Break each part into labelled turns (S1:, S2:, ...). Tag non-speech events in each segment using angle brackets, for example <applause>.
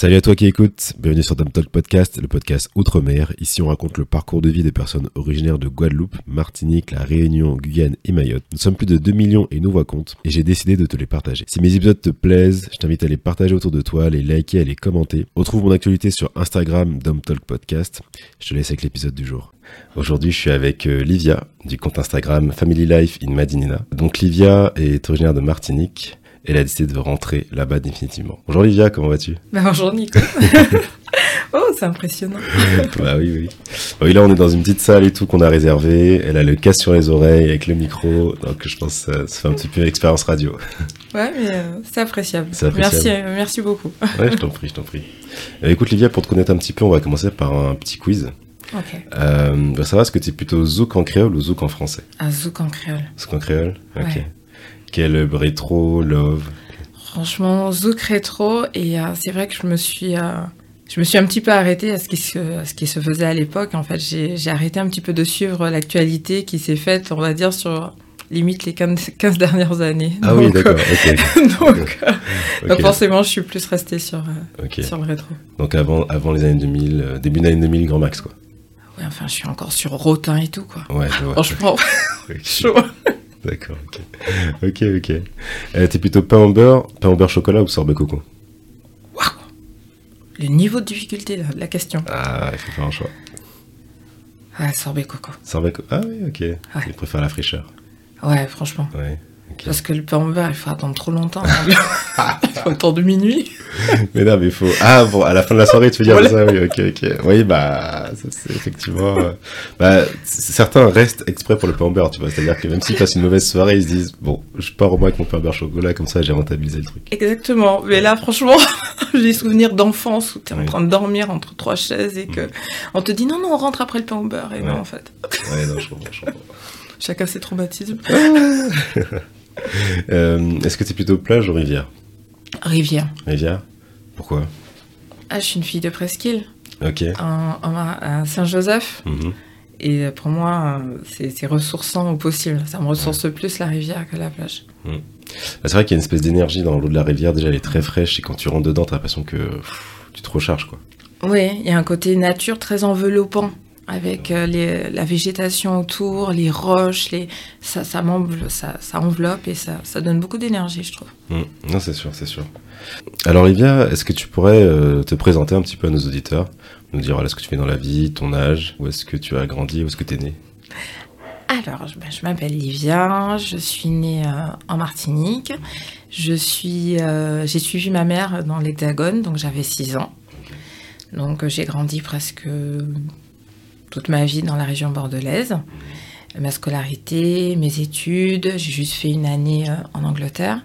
S1: Salut à toi qui écoutes, bienvenue sur Dom Talk Podcast, le podcast Outre-mer. Ici on raconte le parcours de vie des personnes originaires de Guadeloupe, Martinique, La Réunion, Guyane et Mayotte. Nous sommes plus de 2 millions et nous voix et j'ai décidé de te les partager. Si mes épisodes te plaisent, je t'invite à les partager autour de toi, à les liker, à les commenter. Retrouve mon actualité sur Instagram Dom Talk Podcast. Je te laisse avec l'épisode du jour. Aujourd'hui, je suis avec euh, Livia du compte Instagram Family Life in Madinina. Donc Livia est originaire de Martinique elle a décidé de rentrer là-bas définitivement. Bonjour Livia, comment vas-tu?
S2: Bah, Bonjour Nico. <laughs> oh, c'est impressionnant. <laughs>
S1: bah oui, oui. Oui, là on est dans une petite salle et tout qu'on a réservée. Elle a le casque sur les oreilles avec le micro, donc je pense que ça, fait un petit peu expérience radio. <laughs>
S2: Ouais, mais euh, c'est appréciable. Merci, euh, merci beaucoup.
S1: ouais, je t'en prie, je t'en prie. Euh, écoute Livia, pour te connaître un petit peu, on va commencer par un petit quiz.
S2: Ok.
S1: Euh, ça va, est-ce que tu es plutôt zouk en créole ou zouk en français
S2: Un zouk en créole.
S1: Zouk en créole Ok. Quel rétro, love?
S2: Franchement, zouk rétro, et euh, c'est vrai que je me suis... Euh, je me suis un petit peu arrêtée à ce qui se, ce qui se faisait à l'époque. En fait, j'ai arrêté un petit peu de suivre l'actualité qui s'est faite, on va dire, sur limite les 15, dernières années.
S1: Ah oui, d'accord. <laughs>
S2: donc, forcément, je suis plus restée sur, sur le rétro.
S1: Donc avant, avant les années 2000, début des années 2000, grand max, quoi.
S2: Ouais, enfin, je suis encore sur Rotin et tout, quoi.
S1: Ouais, vois.
S2: Franchement, <laughs> <laughs> chaud.
S1: D'accord, ok. Ok, ok. Euh, T'es plutôt pain au beurre, pain au beurre chocolat ou sorbet coco?
S2: Waouh Le niveau de difficulté de la question.
S1: Ah, il faut faire un choix.
S2: Ah, sorbet coco.
S1: Sorbet coco Ah oui, ok. Ouais. Il préfère la fraîcheur.
S2: Ouais, franchement.
S1: Ouais.
S2: Parce que le pain au beurre, il faut attendre trop longtemps. <laughs> il faut attendre minuit.
S1: mais non, mais il faut. Ah, bon, à la fin de la soirée, tu veux dire ça Oui, ok, ok. Oui, bah, c'est effectivement. Euh, bah, certains restent exprès pour le pain au beurre, tu vois. C'est-à-dire que même s'ils passent une mauvaise soirée, ils se disent Bon, je pars au moins avec mon pain au beurre chocolat, comme ça, j'ai rentabilisé le truc.
S2: Exactement. Mais là, franchement, <laughs> j'ai des souvenirs d'enfance où tu es en train de dormir entre trois chaises et que mm. on te dit Non, non, on rentre après le pain au beurre. Et non, en fait.
S1: ouais, non, je comprends, je comprends. <laughs>
S2: Chacun ses traumatismes. <laughs>
S1: Euh, est-ce que tu es plutôt plage ou rivière
S2: Rivière.
S1: Rivière Pourquoi
S2: ah, Je suis une fille de Presqu'île.
S1: Ok.
S2: À Saint-Joseph. Mhm. Et pour moi, c'est ressourçant au possible. Ça me ressource plus la rivière que la plage.
S1: Mhm. Bah, c'est vrai qu'il y a une espèce d'énergie dans l'eau de la rivière. Déjà, elle est très fraîche. Et quand tu rentres dedans, tu as l'impression que tu te recharges. Quoi.
S2: Oui, il y a un côté nature très enveloppant avec euh, la végétation autour, les roches, les, ça, ça, ça, enveloppe et ça, ça donne beaucoup d'énergie, je trouve.
S1: Mmh. Non, c'est sûr, c'est sûr. Alors, Livia, est-ce que tu pourrais euh, te présenter un petit peu à nos auditeurs Nous dire voilà, ce que tu fais dans la vie, ton âge, où est-ce que tu as grandi, où est-ce que tu es née
S2: alors, je, ben, m'appelle Livia, je suis née euh, en Martinique. Je suis, j'ai suivi ma mère dans l'Hexagone, donc j'avais 6 ans. Donc j'ai grandi presque toute ma vie dans la région bordelaise. Ma scolarité, mes études, j'ai juste fait une année euh, en Angleterre.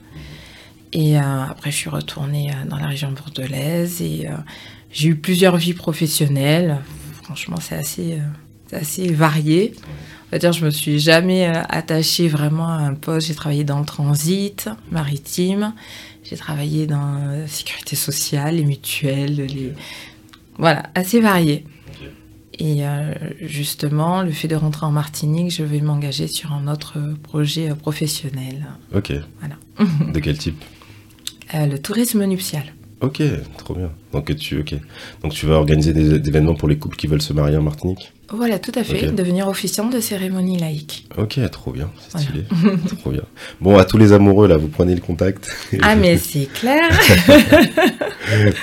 S2: Et euh, après, je suis retournée euh, dans la région bordelaise et j'ai eu plusieurs vies professionnelles. Franchement, c'est assez, assez varié. On va dire, je me suis jamais attachée vraiment à un poste. J'ai travaillé dans le transit maritime. J'ai travaillé dans la sécurité sociale, les mutuelles, les... voilà, assez varié. Et euh, justement, le fait de rentrer en Martinique, je vais m'engager sur un autre projet euh, professionnel.
S1: Ok.
S2: Voilà.
S1: de quel type?
S2: Euh, Le tourisme nuptial.
S1: Ok, trop bien. Donc tu, ok. Donc tu vas organiser des, événements pour les couples qui veulent se marier en Martinique?
S2: Voilà, tout à fait. Devenir officiant de cérémonie laïque.
S1: Ok, trop bien. C'est stylé. <laughs> trop bien. Bon, à tous les amoureux, là, vous prenez le contact.
S2: Ah, mais c'est clair.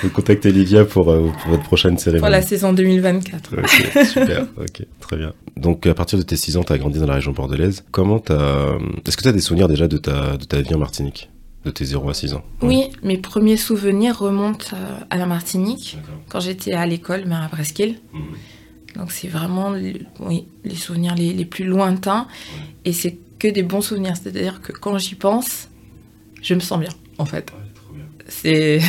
S1: vous <laughs> contactez pour, euh, pour, votre prochaine cérémonie.
S2: Pour la saison 2024.
S1: Ok, super. ok, très bien. Donc, à partir de tes 6 ans, tu as grandi dans la région bordelaise. Comment t'as... Est-ce que tu as des souvenirs déjà de ta, de ta vie en Martinique? De tes 0 à 6 ans
S2: Oui, mes premiers souvenirs remontent euh, à la Martinique, quand j'étais à l'école, mais à Presqu'île. Mhm. Donc c'est vraiment oui, les souvenirs les, plus lointains. Et c'est que des bons souvenirs. C'est-à-dire que quand j'y pense, je me sens bien, en fait. <laughs> c'est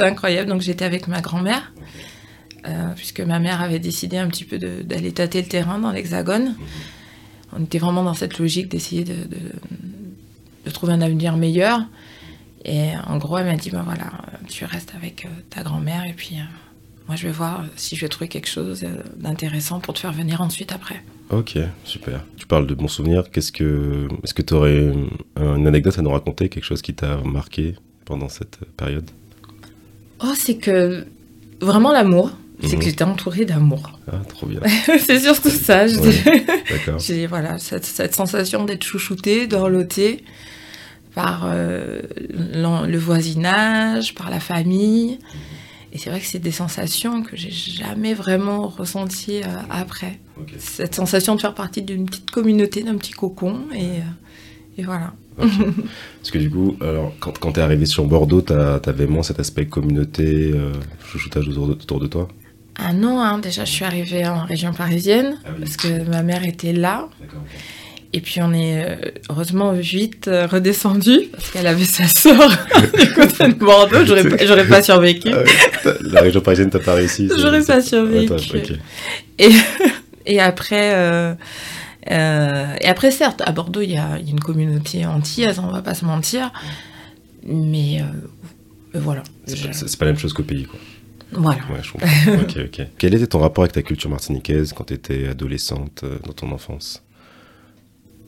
S2: incroyable. Donc j'étais avec ma grand-mère, euh, puisque ma mère avait décidé un petit peu d'aller tâter le terrain dans l'Hexagone. Mhm. On était vraiment dans cette logique d'essayer de, de, trouver un avenir meilleur. Et en gros, elle m'a dit, ben voilà, tu restes avec euh, ta grand-mère et puis euh, moi je vais voir si je vais trouver quelque chose euh, d'intéressant pour te faire venir ensuite après.
S1: Ok, super. Tu parles de bons souvenirs. Qu'est-ce que, est-ce que tu aurais une anecdote à nous raconter, quelque chose qui t'a marqué pendant cette période?
S2: Oh, c'est que vraiment l'amour. C'est
S1: Mhm.
S2: que j'étais entourée d'amour.
S1: Ah, trop bien. <laughs>
S2: c'est surtout ça. je
S1: Ouais.
S2: dirais.
S1: D'accord. <laughs>
S2: J'ai voilà cette, cette sensation d'être chouchoutée, d'orlotée par euh, le voisinage, par la famille. Et c'est vrai que c'est des sensations que j'ai jamais vraiment ressenties euh, après. Cette sensation de faire partie d'une petite communauté, d'un petit cocon, et, euh, et voilà. <laughs>
S1: Parce que du coup, alors, quand, quand t'es arrivé sur Bordeaux, t'as as vraiment cet aspect communauté, euh, chouchoutage autour de, autour de toi?
S2: Ah non, hein, déjà je suis arrivée en région parisienne
S1: Ah oui.
S2: parce que ma mère était là.
S1: D'accord.
S2: Et puis on est euh, heureusement vite euh, redescendu parce qu'elle avait sa sœur <laughs> du côté de Bordeaux. J'aurais pas, j'aurais pas survécu.
S1: la région parisienne, t'as pas réussi
S2: J'aurais pas survécu.
S1: Attends. <laughs>
S2: Et après, euh, euh, et après certes, à Bordeaux il y a, il y a une communauté antillaise, on va pas se mentir. Mais euh, voilà.
S1: C'est pas, c'est- pas la même chose qu'au pays, quoi.
S2: voilà.
S1: Ouais, je comprends. <laughs> ok, ok. Quel était ton rapport avec ta culture martiniquaise quand t'étais adolescente, euh, dans ton enfance?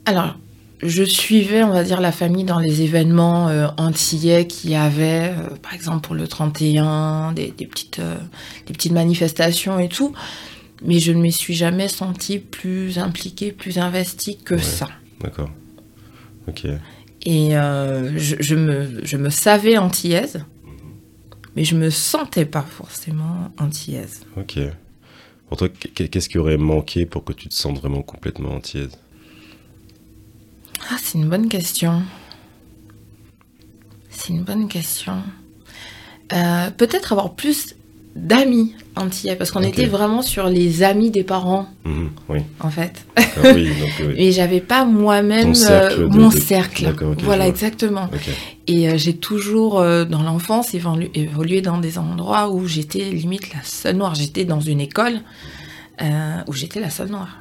S2: Alors, je suivais, on va dire, la famille dans les événements euh, antillais qu'il y avait, euh, par exemple pour le 31, des, des petites, euh, des petites manifestations et tout. Mais je ne me suis jamais sentie plus impliquée, plus investie que
S1: Ouais.
S2: ça.
S1: D'accord. Ok.
S2: Et euh, je, je me, je me savais antillaise, mais je me sentais pas forcément antillaise.
S1: Ok. Pour toi, qu- qu'est-ce qui aurait manqué pour que tu te sentes vraiment complètement antillaise?
S2: Ah, c'est une bonne question. C'est une bonne question. Euh, Peut-être avoir plus d'amis antillais, parce qu'on était vraiment sur les amis des parents,
S1: Mhm, Oui.
S2: en fait.
S1: Ah oui, donc <laughs> oui.
S2: Et j'avais pas moi-même euh, mon
S1: de-
S2: cercle. Voilà, exactement. Et euh, j'ai toujours, euh, dans l'enfance, évolu- évolué dans des endroits où j'étais limite la seule noire. J'étais dans une école où j'étais la seule noire,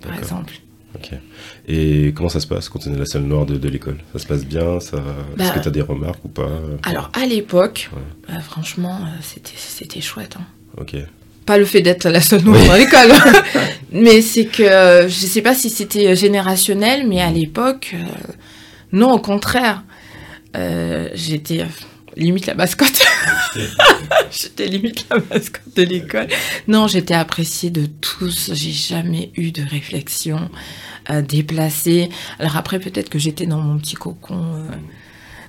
S2: par
S1: D'accord.
S2: exemple.
S1: Ok. Et comment ça se passe quand on est la seule noire de, de l'école? Ça se passe bien? Ça... Est-ce
S2: Bah,
S1: que tu as des remarques ou pas?
S2: Alors, à l'époque,
S1: Ouais.
S2: euh, franchement, euh, c'était c'était chouette. hein.
S1: Ok.
S2: Pas le fait d'être la seule noire
S1: Oui.
S2: dans l'école, <laughs> mais c'est que euh, je sais pas si c'était générationnel, mais à l'époque, euh, non, au contraire, Euh, j'étais limite la mascotte. <laughs> j'étais limite la mascotte de l'école. Non, j'étais appréciée de tous. J'ai jamais eu de réflexion euh, déplacée. Alors après, peut-être que j'étais dans mon petit cocon. euh,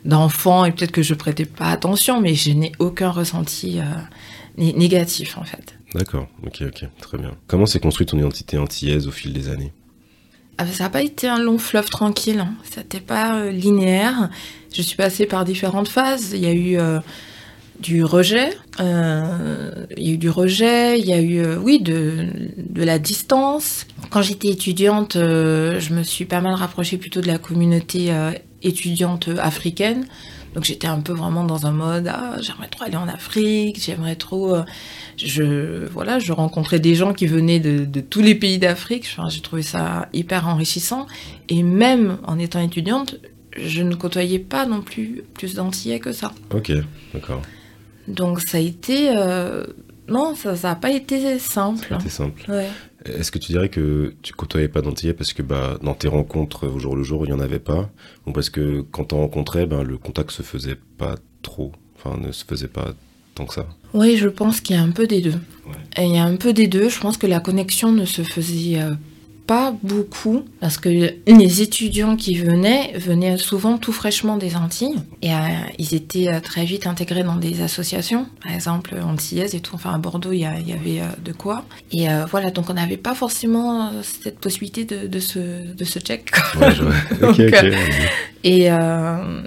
S2: d'enfant et peut-être que je prêtais pas attention, mais je n'ai aucun ressenti euh, né- négatif en fait.
S1: D'accord. Ok, ok. Très bien. Comment s'est construite ton identité antillaise au fil des années?
S2: Ça n'a pas été un long fleuve tranquille, hein. ça n'était pas euh, linéaire. Je suis passée par différentes phases. Il y a eu euh, du rejet, euh, il y a eu du rejet, il y a eu, oui, de, de la distance. Quand j'étais étudiante, je me suis pas mal rapprochée plutôt de la communauté étudiante africaine. Donc j'étais un peu vraiment dans un mode, ah, j'aimerais trop aller en Afrique, j'aimerais trop... euh, je, voilà, je rencontrais des gens qui venaient de, de tous les pays d'Afrique. Enfin, j'ai trouvé ça hyper enrichissant. Et même en étant étudiante, je ne côtoyais pas non plus plus d'Antillais que ça.
S1: Ok, d'accord.
S2: Donc ça a été... euh, Non, ça n'a pas été simple.
S1: C'était simple.
S2: Ouais.
S1: Est-ce que tu dirais que tu côtoyais pas d'antillais parce que bah, dans tes rencontres au jour le jour, il n'y en avait pas? Ou parce que quand t'en rencontrais, ben, le contact se faisait pas trop Enfin, ne se faisait pas tant que ça?
S2: Oui, je pense qu'il y a un peu des deux.
S1: Ouais.
S2: Et il y a un peu des deux. Je pense que la connexion ne se faisait euh, pas beaucoup parce que les étudiants qui venaient venaient souvent tout fraîchement des Antilles et euh, ils étaient euh, très vite intégrés dans des associations, par exemple Antillaises et tout. Enfin, à Bordeaux, il y, avait euh, de quoi. Et euh, voilà, donc on n'avait pas forcément cette possibilité de, de se, de se check.
S1: Ouais, je <laughs>
S2: Et, euh,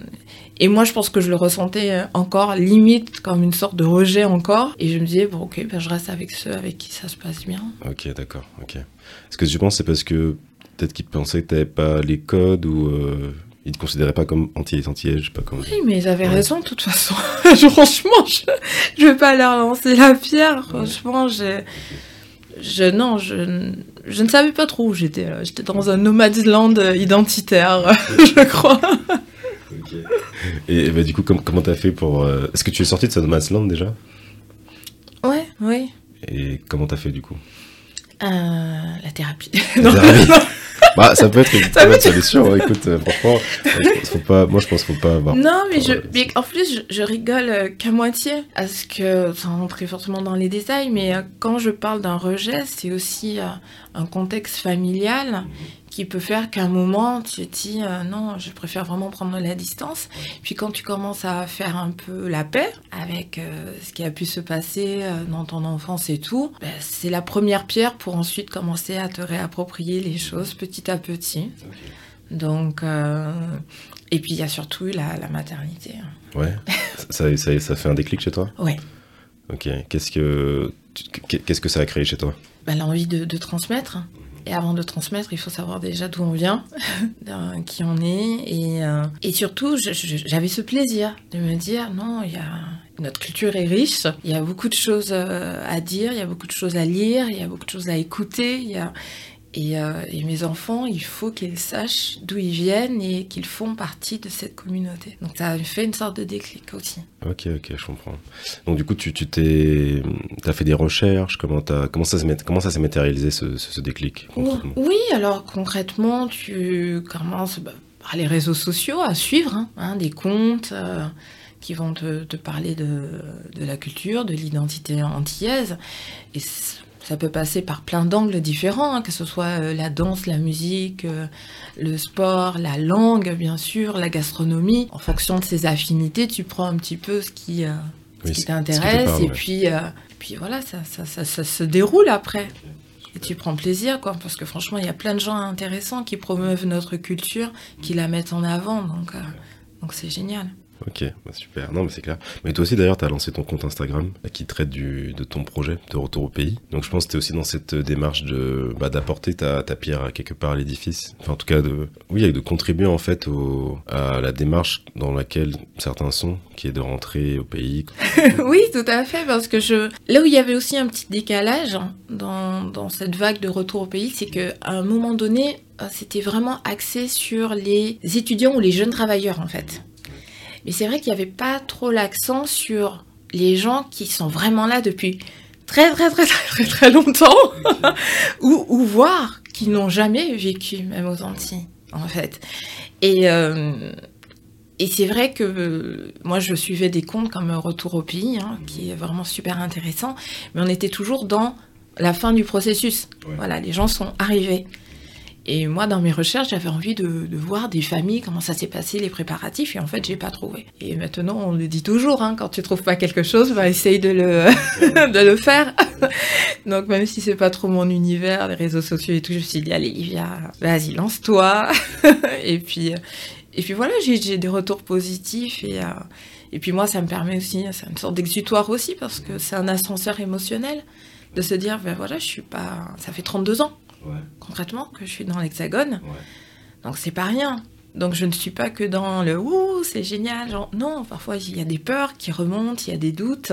S2: et moi, je pense que je le ressentais euh, encore limite comme une sorte de rejet encore. Et je me disais, bon, ok, ben, je reste avec ceux avec qui ça se passe bien.
S1: Ok, d'accord. Ok. Est-ce que tu penses c'est parce que peut-être qu'ils pensaient que t'avais pas les codes ou euh, ils te considéraient pas comme antillais, antillais, je sais pas comment.
S2: Oui, mais ils avaient
S1: Ouais.
S2: raison, de toute façon. <laughs> Franchement, je, je vais pas leur lancer la pierre. Franchement, j'ai. Je, non, je, je ne savais pas trop où j'étais. J'étais dans un nomad's land euh, identitaire, <laughs> je crois.
S1: Ok. Et, et bah, du coup, com- comment t'as fait pour. euh, Est-ce que tu es sorti de ce Nomad's Land déjà?
S2: Ouais, oui.
S1: Et comment t'as fait du coup?
S2: La thérapie.
S1: La <laughs> thérapie. Bah, ça peut être une bonne solution. Hein. Écoute, euh, franchement, faut pas, moi je pense qu'il faut pas avoir.
S2: Non, mais, je, mais en plus, je, rigole euh, qu'à moitié. Parce que, sans rentrer fortement dans les détails, mais euh, quand je parle d'un rejet, c'est aussi un contexte familial qui peut faire qu'à un moment, tu te dis euh, non, je préfère vraiment prendre la distance. Puis quand tu commences à faire un peu la paix avec euh, ce qui a pu se passer euh, dans ton enfance et tout, ben, c'est la première pierre pour ensuite commencer à te réapproprier les choses petit à petit. Donc, et puis il y a surtout la, la maternité.
S1: Ouais, <laughs> ça, ça, ça, fait un déclic chez toi
S2: Ouais.
S1: Ok, qu'est-ce que, qu'est-ce que ça a créé chez toi?
S2: Ben, L'envie de, de transmettre. Et avant de transmettre, il faut savoir déjà d'où on vient, <laughs> qui on est. Et, euh, et surtout, j'avais ce plaisir de me dire, non, il y a, notre culture est riche, il y a beaucoup de choses euh, à dire, il y a beaucoup de choses à lire, il y a beaucoup de choses à écouter, il y a, euh, et, mes enfants, il faut qu'ils sachent d'où ils viennent et qu'ils font partie de cette communauté. Donc ça a fait une sorte de déclic aussi.
S1: Ok, ok, je comprends. Donc du coup, tu t'es, as fait des recherches, comment, as, comment ça s'est matérialisé ce, ce, déclic
S2: Oui, alors concrètement, tu commences bah, par les réseaux sociaux à suivre hein, hein, des comptes. Euh, qui vont te, te parler de, de, la culture, de l'identité antillaise. Et ça peut passer par plein d'angles différents, hein, que ce soit euh, la danse, la musique, euh, le sport, la langue, bien sûr, la gastronomie. En fonction de ses affinités, tu prends un petit peu ce qui, euh, qui t'intéresse et puis, puis voilà, ça, ça, ça, se déroule après. Et tu prends plaisir, quoi, parce que franchement, il y a plein de gens intéressants qui promeuvent notre culture, qui la mettent en avant, donc donc c'est génial.
S1: Ok, bah, super. Non, mais c'est clair. Mais toi aussi, d'ailleurs, tu as lancé ton compte Instagram qui traite du, de ton projet de retour au pays. Donc, je pense que tu es aussi dans cette démarche de bah, d'apporter ta, ta, pierre à quelque part à l'édifice. Enfin, en tout cas, de, oui, de contribuer en fait au, à la démarche dans laquelle certains sont, qui est de rentrer au pays. <laughs>
S2: oui, tout à fait, parce que je... là où il y avait aussi un petit décalage dans, dans cette vague de retour au pays, c'est qu'à un moment donné, euh, c'était vraiment axé sur les étudiants ou les jeunes travailleurs en fait. Mais c'est vrai qu'il n'y avait pas trop l'accent sur les gens qui sont vraiment là depuis très très très très très, longtemps, <laughs> ou, ou voir qui n'ont jamais vécu, même aux Antilles, en fait. Et, euh, et c'est vrai que moi, je suivais des comptes comme Retour au pays, hein, qui est vraiment super intéressant, mais on était toujours dans la fin du processus. Voilà, les gens sont arrivés. Et moi, dans mes recherches, j'avais envie de, voir des familles, comment ça s'est passé, les préparatifs, et en fait, j'ai pas trouvé. Et maintenant, on le dit toujours, hein, quand tu trouves pas quelque chose, va essayer de le, <laughs> de le faire. <laughs> Donc, même si c'est pas trop mon univers, les réseaux sociaux et tout, je me suis dit, allez, Livia, vas-y, lance-toi. <laughs> et puis, et puis voilà, j'ai des retours positifs et, euh, et puis moi, ça me permet aussi, c'est une sorte d'exutoire aussi, parce que c'est un ascenseur émotionnel de se dire, ben voilà, je suis pas, ça fait 32 ans concrètement, que je suis dans l'hexagone. Donc c'est pas rien. Donc je ne suis pas que dans le ouh, c'est génial. Genre, non, parfois il y a des peurs qui remontent, il y a des doutes.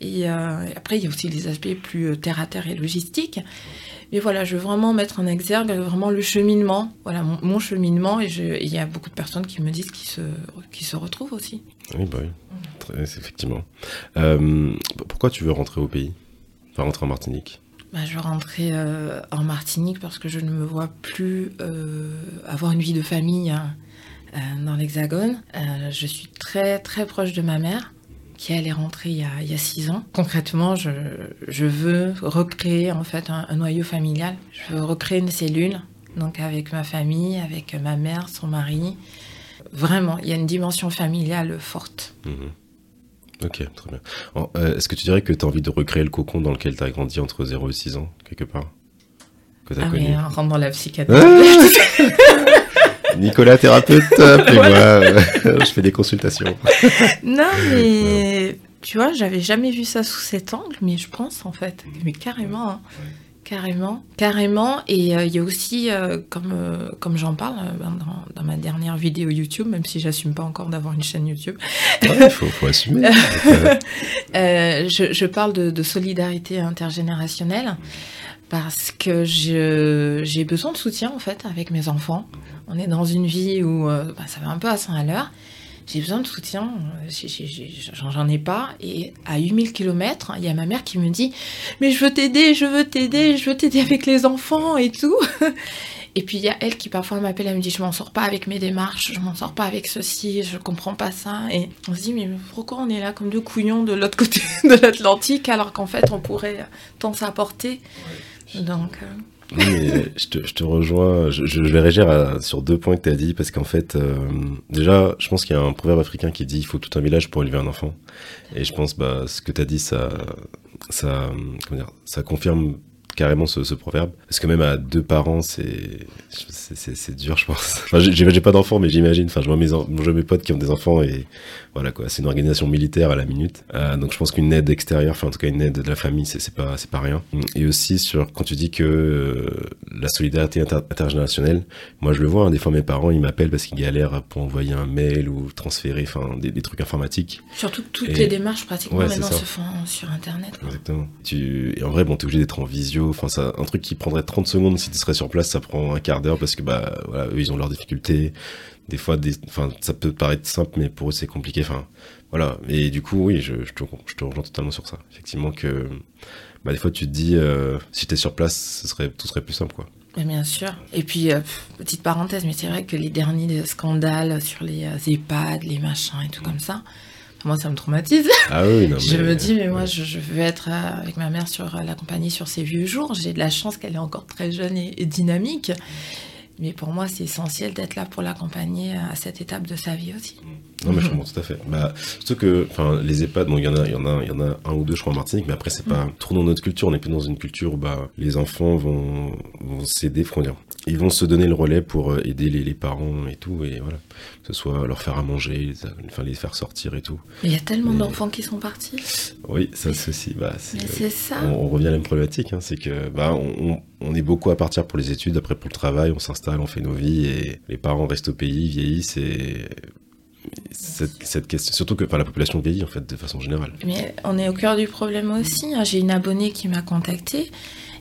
S2: Et euh, après, il y a aussi les aspects plus euh, terre à terre et logistiques. Mais voilà, je veux vraiment mettre en exergue vraiment le cheminement, voilà mon, cheminement. Et il y a beaucoup de personnes qui me disent qu'ils se, qui se retrouvent aussi.
S1: Oui, bah oui, Très, effectivement. Euh, pourquoi tu veux rentrer au pays? Enfin, rentrer en Martinique?
S2: Bah, je rentrer euh, en Martinique parce que je ne me vois plus euh, avoir une vie de famille hein, euh, dans l'Hexagone. je suis très très proche de ma mère qui elle est rentrée il y a, six ans. Concrètement, je, je, veux recréer en fait un, noyau familial. Je veux recréer une cellule, donc avec ma famille, avec ma mère, son mari. Vraiment, il y a une dimension familiale forte. Mmh.
S1: Ok, très bien. Euh, est-ce que tu dirais que tu as envie de recréer le cocon dans lequel tu as grandi entre 0 et 6 ans, quelque part
S2: que as ah connu. on rentre dans la psychiatrie. Ah <laughs>
S1: Nicolas, thérapeute, et moi, <laughs> je fais des consultations.
S2: non, mais tu vois, j'avais jamais vu ça sous cet angle, mais je pense en fait, mais carrément. Hein. Carrément, carrément. Et euh, il y a aussi, euh, comme, euh, comme j'en parle ben, dans, ma dernière vidéo YouTube, même si j'assume pas encore d'avoir une chaîne YouTube.
S1: Il faut, assumer. <laughs>
S2: je, je, parle de, de, solidarité intergénérationnelle parce que j'ai besoin de soutien en fait avec mes enfants. On est dans une vie où ben, ça va un peu à 100 à l'heure. J'ai besoin de soutien, j'en ai pas. Et à 8000 km, il y a ma mère qui me dit Mais je veux t'aider, je veux t'aider, je veux t'aider avec les enfants et tout. <laughs> Et puis il y a elle qui parfois m'appelle, elle me dit je m'en sors pas avec mes démarches, je m'en sors pas avec ceci, je comprends pas ça. Et on se dit mais pourquoi on est là comme deux couillons de l'autre côté <laughs> de l'Atlantique alors qu'en fait on pourrait tant s'apporter? Donc. Euh,
S1: oui, mais je, te, rejoins. Je, vais réagir sur deux points que tu as dit, parce qu'en fait, euh, déjà, je pense qu'il y a un proverbe africain qui dit il faut tout un village pour élever un enfant. Et je pense bah, ce que tu as dit, ça, ça, ça confirme carrément ce, proverbe. Parce que même à deux parents, c'est dur, je pense. J'ai pas d'enfants, mais j'imagine. Enfin, je vois mes, je vois mes potes qui ont des enfants et voilà quoi. C'est une organisation militaire à la minute. Euh, donc je pense qu'une aide extérieure, enfin en tout cas une aide de la famille, c'est pas c'est pas rien. Et aussi sur quand tu dis que euh, la solidarité intergénérationnelle, moi je le vois. Hein, des fois mes parents ils m'appellent parce qu'ils galèrent pour envoyer un mail ou transférer, enfin des, des, trucs informatiques.
S2: Surtout que toutes les démarches pratiquement maintenant se font sur internet.
S1: Exactement. Tu et en vrai bon t'es obligé d'être en visio. Enfin ça un truc qui prendrait 30 secondes si tu serais sur place, ça prend un quart d'heure parce que bah voilà eux ils ont leurs difficultés des fois, des, enfin, ça peut paraître simple, mais pour eux, c'est compliqué. Enfin, voilà. Et du coup, oui, je, je, te, je te rejoins totalement sur ça. Effectivement, que bah, des fois, tu te dis, euh, si tu es sur place, ce serait, tout serait plus simple, quoi.
S2: bien sûr. Et puis, euh, petite parenthèse, mais c'est vrai que les derniers scandales sur les euh, EHPAD, les machins et tout comme ça, moi, ça me traumatise. <laughs>
S1: Ah oui, non, <laughs>
S2: je me dis, mais moi, je, je, veux être avec ma mère sur la compagnie sur ses vieux jours. J'ai de la chance qu'elle est encore très jeune et, et dynamique. Mais pour moi, c'est essentiel d'être là pour l'accompagner à cette étape de sa vie aussi.
S1: Non, mais je comprends tout à fait. Bah, surtout que, enfin, les EHPAD, bon, il y en a, il y en a, il y en a un ou deux, je crois, en Martinique, mais après, c'est pas trop dans notre culture. On est plus dans une culture où, bah, les enfants vont, vont s'aider, ils vont se donner le relais pour euh, aider les, les, parents et tout, et voilà. Ce soit leur faire à manger, les, enfin, les faire sortir et tout.
S2: Mais il y a tellement d'enfants qui sont partis.
S1: Oui, ça, c'est aussi, bah,
S2: c'est ça.
S1: On, revient à la même problématique, hein, c'est que, bah, on, on, est beaucoup à partir pour les études, après pour le travail, on s'installe, on fait nos vies, et les parents restent au pays, vieillissent, et cette, cette, question, surtout que enfin, la population vieillit en fait de façon générale.
S2: Mais on est au cœur du problème aussi. Hein. J'ai une abonnée qui m'a contactée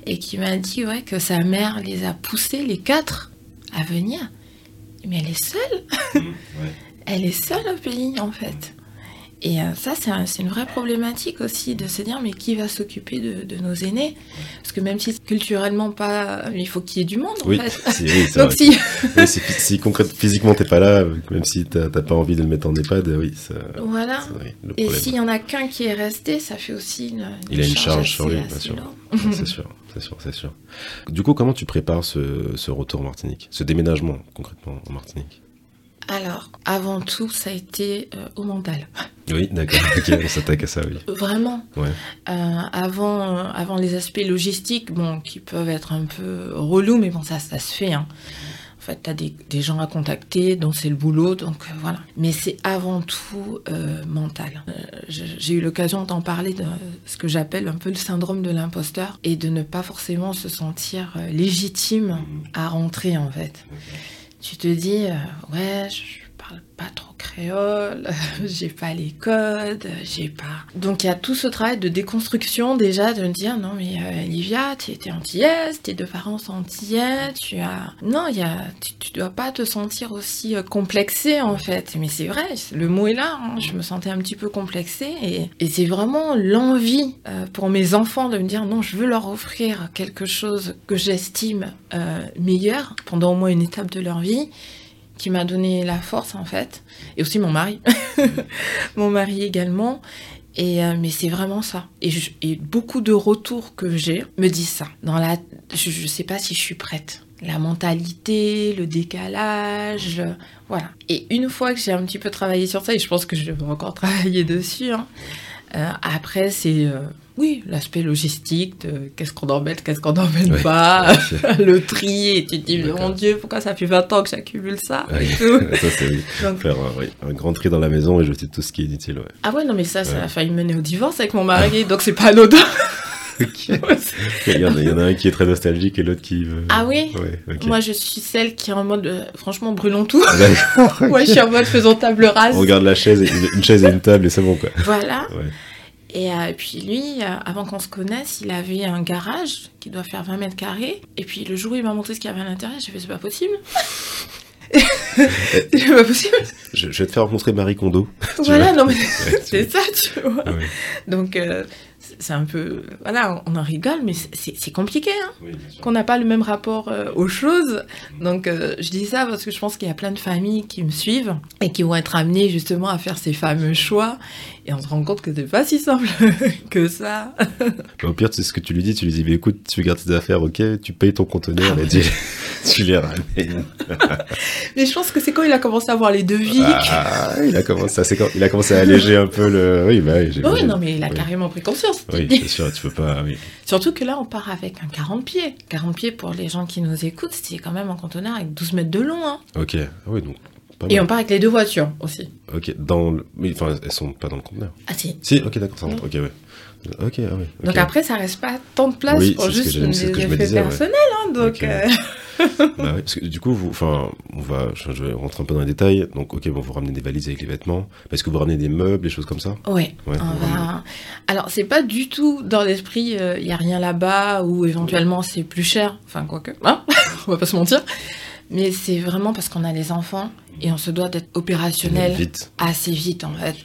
S2: et qui m'a dit ouais, que sa mère les a poussés, les quatre, à venir. Mais elle est seule. Mmh, ouais. Elle est seule au pays en fait. Et euh, ça, c'est une vraie problématique aussi de se dire, mais qui va s'occuper de, nos aînés? Parce que même si culturellement pas, il faut qu'il y ait du monde, en
S1: oui,
S2: fait.
S1: Oui, <laughs> Donc si... oui, si, si concrètement, physiquement, t'es pas là, même si t'as pas envie de le mettre en EHPAD, oui. Ça,
S2: voilà. Et s'il y en a qu'un qui est resté, ça fait aussi une,
S1: Il a une charge sur lui, bien sûr. c'est sûr, c'est sûr, c'est sûr. Du coup, comment tu prépares ce, ce retour en Martinique? Ce déménagement, concrètement, en Martinique?
S2: Alors, avant tout, ça a été euh, au mental.
S1: Oui, d'accord. on s'attaque à ça, oui.
S2: Vraiment. Ouais. Euh, avant, euh, avant les aspects logistiques, bon, qui peuvent être un peu relous, mais bon, ça, ça se fait. Hein. En fait, tu as des, des, gens à contacter, dont c'est le boulot, donc voilà. Mais c'est avant tout mental. J'ai eu l'occasion d'en parler de ce que j'appelle un peu le syndrome de l'imposteur et de ne pas forcément se sentir légitime à rentrer, en fait tu te dis, euh, ouais, je parle pas trop créole, <laughs> j'ai pas les codes, j'ai pas. Donc il y a tout ce travail de déconstruction déjà, de me dire, non mais euh, Olivia, tu étais antillaise, tes deux parents antillais, tu as. Non, il y a... tu, tu, dois pas te sentir aussi euh, complexée en fait. Mais c'est vrai, le mot est là, hein. je me sentais un petit peu complexée et, et c'est vraiment l'envie pour mes enfants de me dire, non, je veux leur offrir quelque chose que j'estime meilleur pendant au moins une étape de leur vie qui m'a donné la force en fait, et aussi mon mari, <laughs> mon mari également. Et euh, mais c'est vraiment ça. Et, je, beaucoup de retours que j'ai me disent ça. Dans la, je, ne sais pas si je suis prête. La mentalité, le décalage, voilà. Et une fois que j'ai un petit peu travaillé sur ça, et je pense que je vais encore <laughs> travailler dessus, hein, euh, après c'est euh, oui, l'aspect logistique de qu'est-ce qu'on embête, qu'est-ce qu'on n'emmène pas, <laughs> le tri, et tu te dis, mon Dieu, pourquoi ça fait 20 ans que j'accumule ça et tout. <laughs>
S1: ça, c'est <laughs> oui. Faire oui, un grand tri dans la maison et jeter tout ce qui est inutile. Ouais.
S2: Ah ouais, non, mais ça, ça a failli mener au divorce avec mon mari, donc c'est pas anodin.
S1: il, y en a, il, y en a, un qui est très nostalgique et l'autre qui veut...
S2: Ah oui okay. Moi, je suis celle qui est en mode, euh, franchement, brûlons tout. Moi, je suis en mode faisons table rase.
S1: On regarde la chaise, une chaise et une table et c'est bon, quoi.
S2: Voilà. Ouais. Et euh, puis lui, euh, avant qu'on se connaisse, il avait un garage qui doit faire 20 mètres carrés. Et puis le jour où il m'a montré ce qu'il y avait à l'intérieur, j'ai fait c'est pas possible. <laughs> c'est pas possible.
S1: Je, je vais te faire rencontrer Marie Kondo.
S2: Voilà, non mais <laughs>
S1: Ouais,
S2: c'est ça, tu vois.
S1: Ah.
S2: Donc, euh, c'est un peu. Voilà, on en rigole, mais c'est compliqué, hein.
S1: Oui,
S2: qu'on n'a pas le même rapport euh, aux choses. Donc euh, je dis ça parce que je pense qu'il y a plein de familles qui me suivent et qui vont être amenées justement à faire ces fameux choix. Et on se rend compte que c'est pas si simple <laughs> que ça.
S1: Bah, au pire, sais ce que tu lui dis, tu lui dis, mais écoute, tu gardes tes affaires, ok, tu payes ton conteneur et tu, <laughs> tu les ramènes. <laughs>
S2: Mais je pense que c'est quand il a commencé à voir les devis.
S1: Ah, il a commencé, à, c'est quand- il a commencé à alléger un peu le. Oui, bah oui,
S2: non, mais il a
S1: Oui.
S2: carrément pris conscience.
S1: Oui, c'est sûr, tu peux pas. Oui.
S2: Surtout que là, on part avec un 40 pieds. 40 pieds, pour les gens qui nous écoutent, c'est quand même un conteneur avec 12 mètres de long. hein.
S1: Ok, ah oui, donc. Pas
S2: Et
S1: mal.
S2: on part avec les deux voitures aussi.
S1: Ok, dans le. Mais enfin, elles sont pas dans le conteneur.
S2: Ah si.
S1: Si, ok, d'accord, ça rentre. Ok, ouais. Ok, ah ok.
S2: Donc après, ça reste pas tant de place
S1: Oui,
S2: pour juste
S1: me
S2: effets
S1: disais, ouais.
S2: personnels. hein, donc, euh,
S1: Bah oui, parce que du coup, vous, enfin, on va, je, je vais rentrer un peu dans les détails. Donc, ok, bon, vous ramenez des valises avec les vêtements. Est-ce que vous ramenez des meubles, des choses comme ça?
S2: Ouais,
S1: Ouais,
S2: on va. Alors, c'est pas du tout dans l'esprit, il y a rien là-bas, ou éventuellement c'est plus cher. Enfin, quoique, hein <laughs> on va pas se mentir. Mais c'est vraiment parce qu'on a les enfants et on se doit d'être opérationnel
S1: Vite.
S2: assez vite en fait.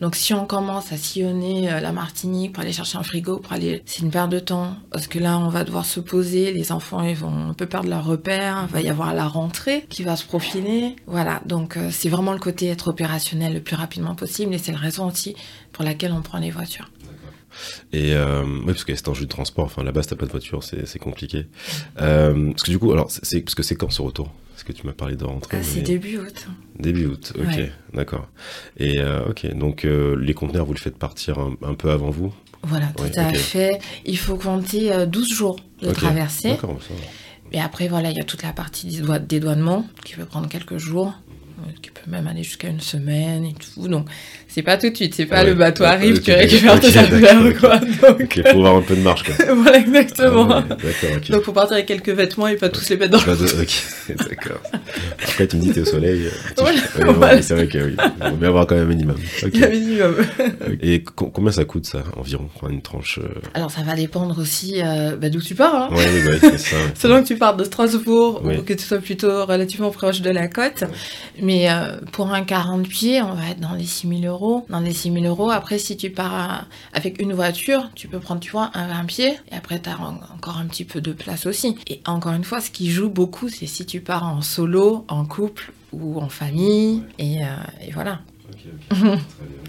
S2: Donc si on commence à sillonner euh, la Martinique pour aller chercher un frigo, pour aller, c'est une perte de temps parce que là on va devoir se poser, les enfants ils vont un peu perdre leur repère, il va y avoir la rentrée qui va se profiler, voilà. Donc euh, c'est vraiment le côté être opérationnel le plus rapidement possible et c'est la raison aussi pour laquelle on prend les voitures.
S1: Et euh, oui, parce que c'est un jeu de transport. Enfin, là-bas, si t'as pas de voiture, c'est compliqué. Euh, parce que du coup, alors, c'est- parce que c'est quand ce retour? Parce que tu m'as parlé de rentrée.
S2: Ah, c'est
S1: mais-
S2: début août.
S1: Début août. Ok,
S2: Ouais.
S1: d'accord. Et euh, ok, donc les conteneurs, vous le faites partir un, un peu avant vous?
S2: Voilà, tout
S1: Ouais,
S2: à fait. Il faut compter euh, 12 jours de
S1: Ok,
S2: traversée.
S1: D'accord.
S2: Et après, voilà, il y a toute la partie des dédouanement qui peut prendre quelques jours, qui peut même aller jusqu'à une semaine et tout. Donc, c'est pas tout de suite, c'est pas
S1: Ouais,
S2: le bateau
S1: ouais,
S2: arrive, tu récupères tes affaires,
S1: ok.
S2: quoi. Donc,
S1: Ok, faut avoir un peu de marge, quoi. <laughs>
S2: voilà, exactement.
S1: Ah ouais, d'accord, ok.
S2: Donc, faut partir avec quelques vêtements et pas tous les mettre dans
S1: Pas de- Ok, <laughs> d'accord. Après, tu me dis t'es au soleil. euh,
S2: Voilà.
S1: C'est vrai que oui. On va bien avoir quand même un minimum.
S2: Le minimum.
S1: Et co- combien ça coûte ça environ Une tranche. euh,
S2: Alors, ça va dépendre aussi euh, bah, d'où tu pars. Hein.
S1: Ouais, c'est ça. <laughs>
S2: Selon que tu partes de Strasbourg
S1: Oui.
S2: ou que tu sois plutôt relativement proche de la côte. Mais euh, pour un 40 pieds, on va être dans les 6 000 euros. Dans les 6 000 euros, après, si tu pars à- avec une voiture, tu peux prendre, tu vois, un 20 pieds. Et après, tu as encore un petit peu de place aussi. Et encore une fois, ce qui joue beaucoup, c'est si tu pars en solo, en couple ou en famille. Et, euh, et voilà. <laughs>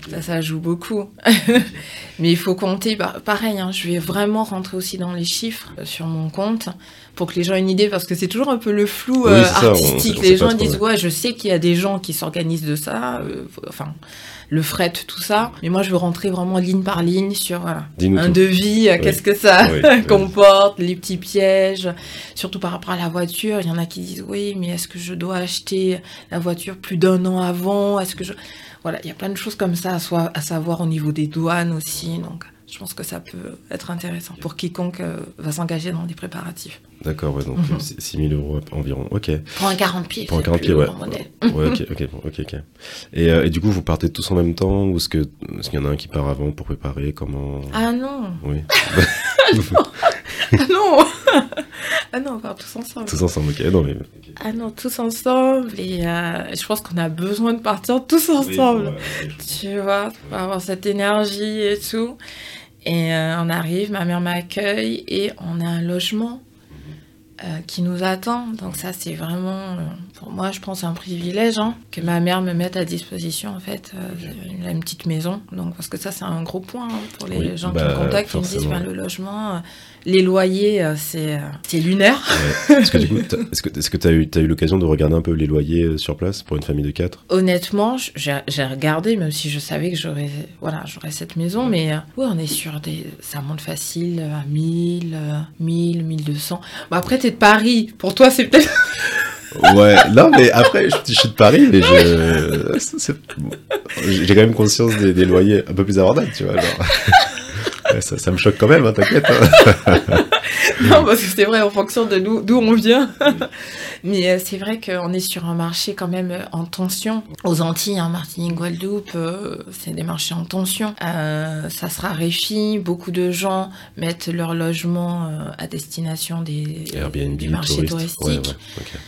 S2: Ça, ça joue beaucoup. <laughs> Mais il faut compter, bah, pareil, hein, je vais vraiment rentrer aussi dans les chiffres euh, sur mon compte pour que les gens aient une idée, parce que c'est toujours un peu le flou
S1: Oui,
S2: euh,
S1: c'est ça, on-
S2: artistique.
S1: on
S2: les gens disent,
S1: ouais.
S2: je sais qu'il y a des gens qui s'organisent de ça, euh, enfin, le fret, tout ça. Mais moi, je veux rentrer vraiment ligne par ligne sur voilà, un
S1: tout.
S2: devis, euh,
S1: Oui.
S2: qu'est-ce que ça <laughs>
S1: Oui,
S2: comporte, les petits pièges, surtout par rapport à la voiture. Il y en a qui disent, oui, mais est-ce que je dois acheter la voiture plus d'un an avant? Est-ce que je... Voilà, il y a plein de choses comme ça à, soi- à savoir au niveau des douanes aussi. Donc, je pense que ça peut être intéressant pour quiconque va s'engager dans les préparatifs.
S1: D'accord, ouais, donc
S2: Mhm.
S1: 6 000 euros environ. Ok.
S2: Pour un 40 pieds.
S1: Pour un
S2: c'est
S1: 40
S2: le
S1: pieds, ouais. Ouais, ok, ok, ok, ok. Et, euh, et du coup, vous partez tous en même temps ou est-ce qu'il y en a un qui part avant pour préparer Comment?
S2: Ah non,
S1: Oui. <laughs>
S2: ah non <laughs> Ah non, on part tous ensemble.
S1: tous ensemble, ok. Non, mais.
S2: Ah non, tous ensemble. Et euh, je pense qu'on a besoin de partir tous ensemble. tu vois, pour avoir cette énergie et tout. Et euh, on arrive, ma mère m'accueille et on a un logement qui nous attend. Donc ça, c'est vraiment, euh, pour moi, je pense, un privilège hein, que ma mère me mette à disposition, en fait. Euh, une petite maison. Donc, parce que ça, c'est un gros point hein, pour les
S1: Oui,
S2: gens
S1: bah,
S2: qui me contactent, qui me disent,
S1: forcément.
S2: ben, le logement, euh, les loyers, euh, c'est euh, c'est lunaire.
S1: Ouais. Est-ce que du coup, t'as- est-ce que est-ce que t'as eu eu l'occasion de regarder un peu les loyers euh, sur place pour une famille de 4
S2: Honnêtement, j'ai j'ai regardé, même si je savais que j'aurais voilà, j'aurais cette maison, mais euh, oui, on est sur des. Ça monte facile euh, à 1000, euh, 1000, 1200. Bon, après, t'es de Paris. Pour toi, c'est peut-être.
S1: Ouais, non, mais après, je, je suis de Paris, mais je. J'ai quand même conscience des, des loyers un peu plus abordables, tu vois. Genre. <laughs> Ça, ça me choque quand même, hein, t'inquiète. hein. <laughs>
S2: non, parce que c'est vrai, en fonction de d'où on vient. <laughs> mais euh, c'est vrai qu'on est sur un marché quand même euh, en tension. Aux Antilles, hein, Martinique, Guadeloupe, euh, c'est des marchés en tension. Euh, ça se raréfie. Beaucoup de gens mettent leur logement euh, à destination des,
S1: Airbnb,
S2: du marché
S1: touriste.
S2: touristique.
S1: Ouais, ouais, ok.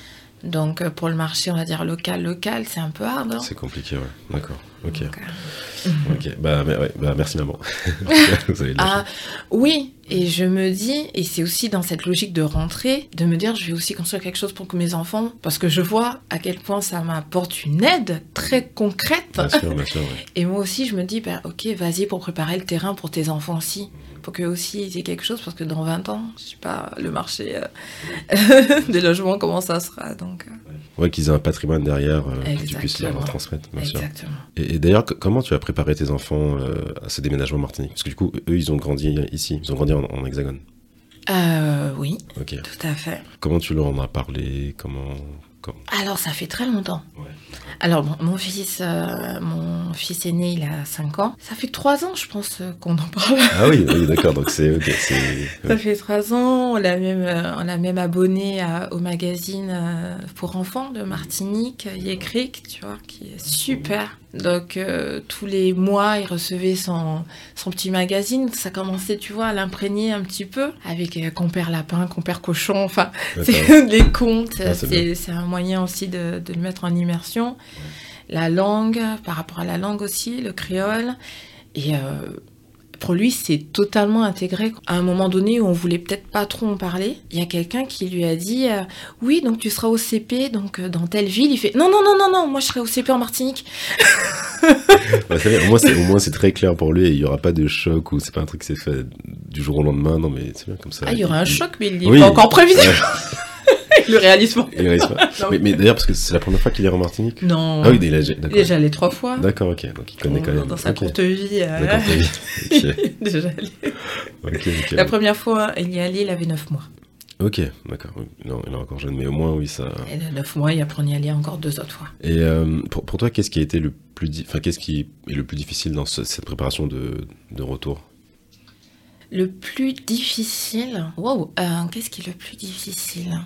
S2: Donc, euh, pour le marché, on va dire local, local, c'est un peu hard. hein.
S1: C'est compliqué, ouais. D'accord. Ok.
S2: Donc, euh,
S1: Ok. Bah, mais- ouais, bah, merci maman. <laughs> Vous avez
S2: Ah oui, et je me dis, et c'est aussi dans cette logique de rentrer, de me dire, je vais aussi construire quelque chose pour que mes enfants, parce que je vois à quel point ça m'apporte une aide très concrète.
S1: Bien sûr, bien sûr. ouais. <laughs>
S2: Et moi aussi, je me dis, bah, ok, vas-y pour préparer le terrain pour tes enfants aussi. Pour qu'eux aussi aient quelque chose, parce que dans 20 ans, je sais pas, le marché euh, <laughs> des logements, comment ça sera. Donc, euh,
S1: Ouais, qu'ils aient un patrimoine derrière euh, que tu puisses leur transmettre, bien sûr. Et, et d'ailleurs, comment tu as préparé tes enfants euh, à ce déménagement en Martinique? Parce que du coup, eux, ils ont grandi ici, ils ont grandi en, en hexagone.
S2: Euh, oui, tout à fait.
S1: Comment tu leur en as parlé? Comment, comment...
S2: Alors, ça fait très longtemps.
S1: Ouais.
S2: Alors, bon, mon fils, euh, mon fils aîné, il a 5 ans. Ça fait 3 ans, je pense, euh, qu'on en parle.
S1: Ah oui, oui d'accord. Donc c'est. <laughs>
S2: Ça fait 3 ans. On l'a même, euh, on l'a même abonné à- au magazine pour enfants de Martinique, Yécric, tu vois, qui est super. Donc, euh, tous les mois, il recevait son, son petit magazine. Ça commençait, tu vois, à l'imprégner un petit peu avec euh, compère lapin, compère cochon, enfin, c'est les <laughs> contes,
S1: Ah, c'est
S2: un moyen aussi de, de le mettre en immersion. La langue, par rapport à la langue aussi, le créole. Et euh, pour lui, c'est totalement intégré. À un moment donné où on voulait peut-être pas trop en parler, il y a quelqu'un qui lui a dit euh, Oui, donc tu seras au CP, donc euh, dans telle ville. Il fait Non, non, non, non, non, moi je serai au CP en Martinique. <laughs>
S1: Moins, c'est, au moins, c'est très clair pour lui et il n'y aura pas de choc ou c'est pas un truc qui s'est fait du jour au lendemain. Non, mais c'est bien comme ça.
S2: Ah, il y aura un choc, mais il n'est
S1: Oui.
S2: pas encore prévisible. <laughs> Le réalisme.
S1: Il réalise pas. <laughs>
S2: Non.
S1: mais, mais d'ailleurs, parce que c'est la première fois qu'il est en Martinique?
S2: Non.
S1: Ah oui, il est, d'accord.
S2: Il est déjà allé trois fois.
S1: D'accord, ok. Donc il connaît quand même.
S2: Dans sa courte vie. euh, <laughs> il déjà allé.
S1: Ok, ok. ok.
S2: La première fois, il y est allé, il avait 9 mois.
S1: Ok, d'accord. Non, il est encore jeune, mais au moins, oui, ça.
S2: Et de 9 mois, et après on y allait encore deux autres fois.
S1: Et euh, pour, pour toi, qu'est-ce qui a été le plus, di- enfin, qu'est-ce qui est le plus difficile dans ce- cette préparation de, de retour?
S2: Le plus difficile? Wow, euh, qu'est-ce qui est le plus difficile?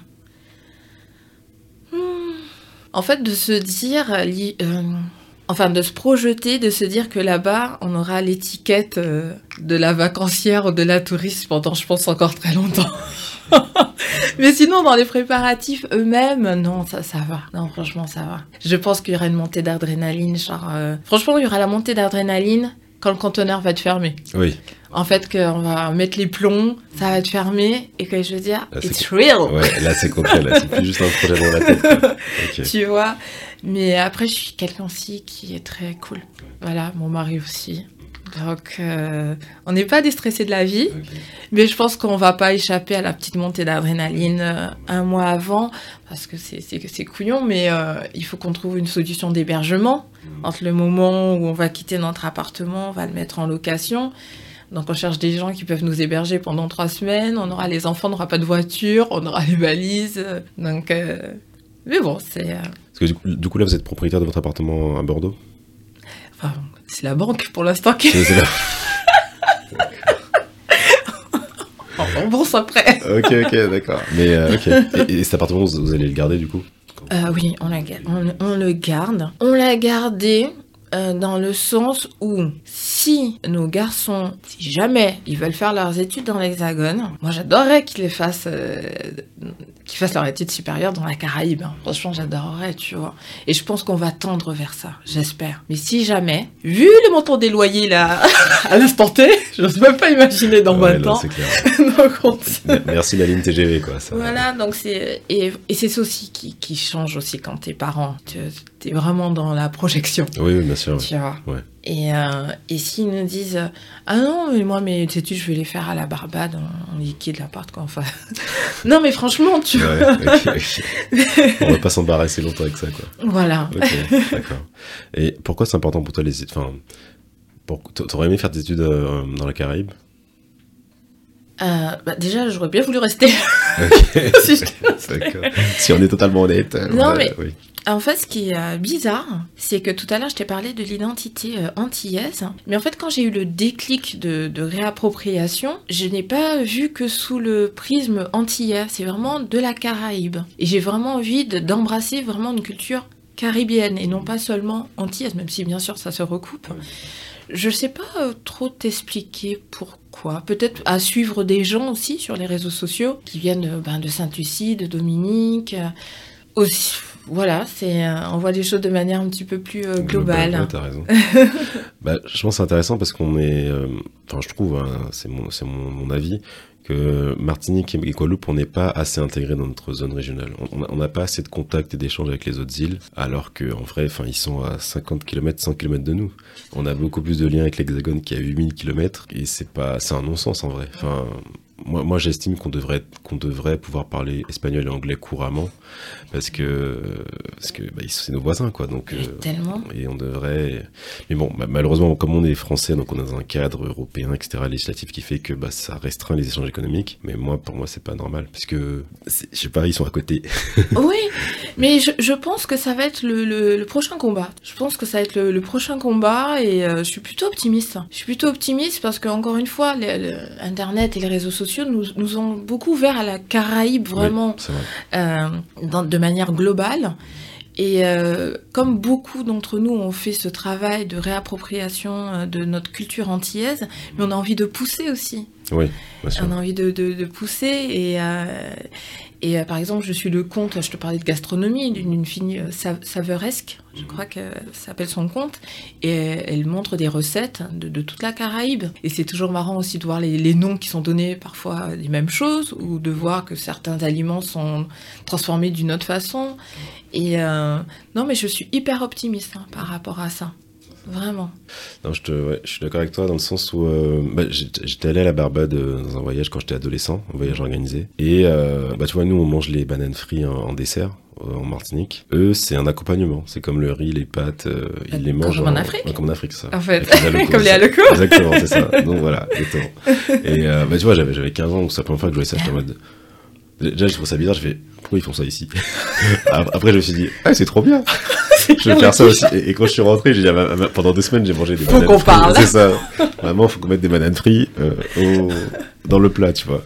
S2: En fait, de se dire. li- euh, Enfin, de se projeter, de se dire que là-bas, on aura l'étiquette euh, de la vacancière ou de la touriste pendant, je pense, encore très longtemps. <laughs> Mais sinon, dans les préparatifs eux-mêmes, non, ça, ça va. Non, franchement, ça va. Je pense qu'il y aura une montée d'adrénaline. Euh, franchement, il y aura la montée d'adrénaline quand le conteneur va être fermé.
S1: Oui.
S2: En fait, qu'on va mettre les plombs, ça va être fermé, et que je veux dire, it's real,
S1: Ouais, là, c'est concret. Là, c'est plus juste un projet dans la tête. <laughs>
S2: tu vois. Mais après, je suis quelqu'un aussi qui est très cool. Voilà, mon mari aussi. Donc, euh, on n'est pas déstressé de la vie, mais je pense qu'on va pas échapper à la petite montée d'adrénaline euh, un mois avant, parce que c'est- couillon, mais euh, il faut qu'on trouve une solution d'hébergement entre le moment où on va quitter notre appartement, on va le mettre en location. Donc on cherche des gens qui peuvent nous héberger pendant trois semaines. On aura les enfants, on n'aura pas de voiture, on aura les valises. Donc, mais bon, c'est,
S1: Parce que du coup, du coup, là, vous êtes propriétaire de votre appartement à Bordeaux?
S2: C'est la banque pour l'instant qui
S1: C'est c'est là. <laughs>
S2: on rembourse après.
S1: Ok, ok, d'accord. Mais euh, ok. Et, et cet appartement, vous, vous allez le garder du coup?
S2: Euh, oui, on, la, on le garde. On l'a gardé euh, dans le sens où si nos garçons, si jamais ils veulent faire leurs études dans l'Hexagone, moi j'adorerais qu'ils les fassent, qu'ils fassent leurs études supérieures dans la Caraïbe. hein. Franchement, j'adorerais, tu vois. Et je pense qu'on va tendre vers ça, j'espère. Mais si jamais, vu le montant des loyers là, <laughs> à l'instant T, j'ose même pas imaginer dans
S1: Ouais,
S2: 20
S1: non,
S2: ans.
S1: c'est clair.
S2: Donc, on-
S1: M- Merci la ligne TGV, quoi. Ça.
S2: voilà, donc c'est et, et c'est ça aussi qui, qui change aussi quand t'es parent. Tu es vraiment dans la projection,
S1: Oui, oui, bien sûr. ouais.
S2: tu vois.
S1: Ouais.
S2: Et, euh, et s'ils nous disent ah non mais moi mes études je vais les faire à la Barbade, on, on liquide l'appart quoi. Enfin <laughs> non mais franchement tu vois.
S1: Ouais, ok, ok. On va pas s'embarrasser longtemps avec ça, quoi.
S2: Voilà.
S1: D'accord. Et pourquoi c'est important pour toi les études Enfin, pour... t'aurais aimé faire des études euh, dans la Caraïbe?
S2: Euh, bah, déjà j'aurais bien voulu rester. <laughs> Si je-
S1: D'accord. Si on est totalement honnête. euh,
S2: Non,
S1: ouais,
S2: mais-
S1: oui.
S2: En fait, ce qui est euh, bizarre, c'est que tout à l'heure, je t'ai parlé de l'identité euh, antillaise. Mais en fait, quand j'ai eu le déclic de, réappropriation, je n'ai pas vu que sous le prisme antillais. C'est vraiment de la Caraïbe. Et j'ai vraiment envie de- d'embrasser vraiment une culture caribéenne et non pas seulement antillaise, même si bien sûr ça se recoupe. Je sais pas euh, trop t'expliquer pourquoi. Peut-être à suivre des gens aussi sur les réseaux sociaux qui viennent ben, de Sainte-Lucie, de Dominique. Aussi, voilà, c'est euh, on voit les choses de manière un petit peu plus euh, globale.
S1: Global, ouais, t'as raison. <laughs> bah, je pense que c'est intéressant parce qu'on est, euh, enfin, je trouve, hein, c'est mon, c'est mon, mon avis, que Martinique et Guadeloupe, on n'est pas assez intégrés dans notre zone régionale. On n'a pas assez de contact et d'échanges avec les autres îles, alors que en vrai, enfin, ils sont à 50 km, 100 km de nous. On a beaucoup plus de liens avec l'Hexagone qui est à 8000 km, et c'est pas, c'est un non-sens en vrai. Enfin, moi, moi j'estime qu'on devrait, qu'on devrait pouvoir parler espagnol et anglais couramment, parce que, parce que bah, c'est nos voisins, quoi. Donc, euh,
S2: tellement.
S1: et on devrait. Mais bon, ma- malheureusement, comme on est français, donc on est dans un cadre européen, etc., législatif qui fait que bah, ça restreint les échanges économiques. Mais moi, pour moi, c'est pas normal. Parce que, je sais pas, ils sont à côté. <laughs>
S2: Oui, <laughs> mais je, je pense que ça va être le, le- le prochain combat. Je pense que ça va être le, le prochain combat et euh, je suis plutôt optimiste. Je suis plutôt optimiste parce que encore une fois, le- le- Internet et les réseaux sociaux nous, nous ont beaucoup ouvert à la Caraïbe vraiment
S1: Oui, c'est vrai.
S2: euh, dans- de manière globale. Et euh, comme beaucoup d'entre nous ont fait ce travail de réappropriation euh, de notre culture antillaise, mais on a envie de pousser aussi.
S1: Oui, bien sûr.
S2: On a envie de, de- de pousser et, euh, et euh, par exemple, je suis le compte, je te parlais de gastronomie, d'une fille euh, sa- saveuresque, je crois que ça s'appelle son compte, et elle montre des recettes de, de toute la Caraïbe. Et c'est toujours marrant aussi de voir les, les noms qui sont donnés parfois des mêmes choses, ou de voir que certains aliments sont transformés d'une autre façon. Et euh, non, mais je suis hyper optimiste hein, par rapport à ça. Vraiment.
S1: Non, je, te, ouais, je suis d'accord avec toi dans le sens où euh, bah, j'étais allé à la Barbade euh, dans un voyage quand j'étais adolescent, un voyage organisé. Et euh, bah, tu vois, nous, on mange les bananes frites en, en dessert en Martinique. Eux, c'est un accompagnement. C'est comme le riz, les pâtes, euh, ils les
S2: Comme
S1: mangent
S2: en Afrique
S1: ouais, comme en Afrique, ça.
S2: En fait,
S1: les <laughs>
S2: comme les
S1: ça.
S2: halocots.
S1: Exactement, c'est ça. <laughs> Donc voilà, exactement. Et euh, bah, tu vois, j'avais j'avais 15 ans, donc c'est la première fois que je voyais ça, j'étais en mode... Déjà, je trouve ça bizarre, je fais, pourquoi ils font ça ici? <laughs> Après, je me suis dit, ah, c'est trop bien <laughs> je vais faire ça aussi. Et, et quand je suis rentré, j'ai dit, pendant deux semaines, j'ai mangé des
S2: Faut
S1: bananes
S2: qu'on
S1: frites.
S2: parle.
S1: C'est ça. Vraiment, faut qu'on mette des bananes frites euh, au- dans le plat, tu vois.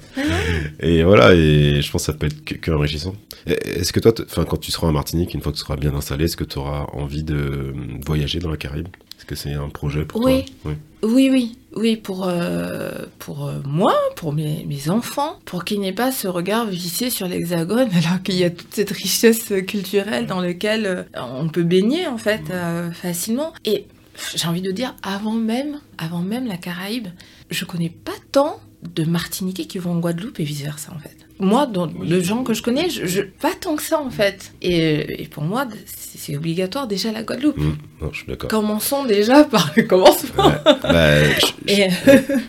S1: Et voilà, et je pense que ça peut être que, que enrichissant. Est-ce que toi, enfin, quand tu seras en Martinique, une fois que tu seras bien installé, est-ce que tu auras envie de voyager dans la Caraïbe? Que c'est un projet pour
S2: Oui.
S1: toi
S2: Oui, oui, oui, pour, euh, pour euh, moi, pour mes, mes enfants, pour qu'il n'y ait pas ce regard vissé sur l'hexagone, <laughs> alors qu'il y a toute cette richesse culturelle dans laquelle euh, on peut baigner, en fait, euh, facilement. Et j'ai envie de dire, avant même, avant même la Caraïbe, je connais pas tant de Martiniquais qui vont en Guadeloupe et vice-versa, en fait. Moi, dans les gens que je connais, je, je- pas tant que ça, en fait. Et, et pour moi, c'est obligatoire déjà la Guadeloupe.
S1: Non, je suis d'accord.
S2: Commençons déjà par le commencement.
S1: Ouais. Bah, je, je-
S2: Et,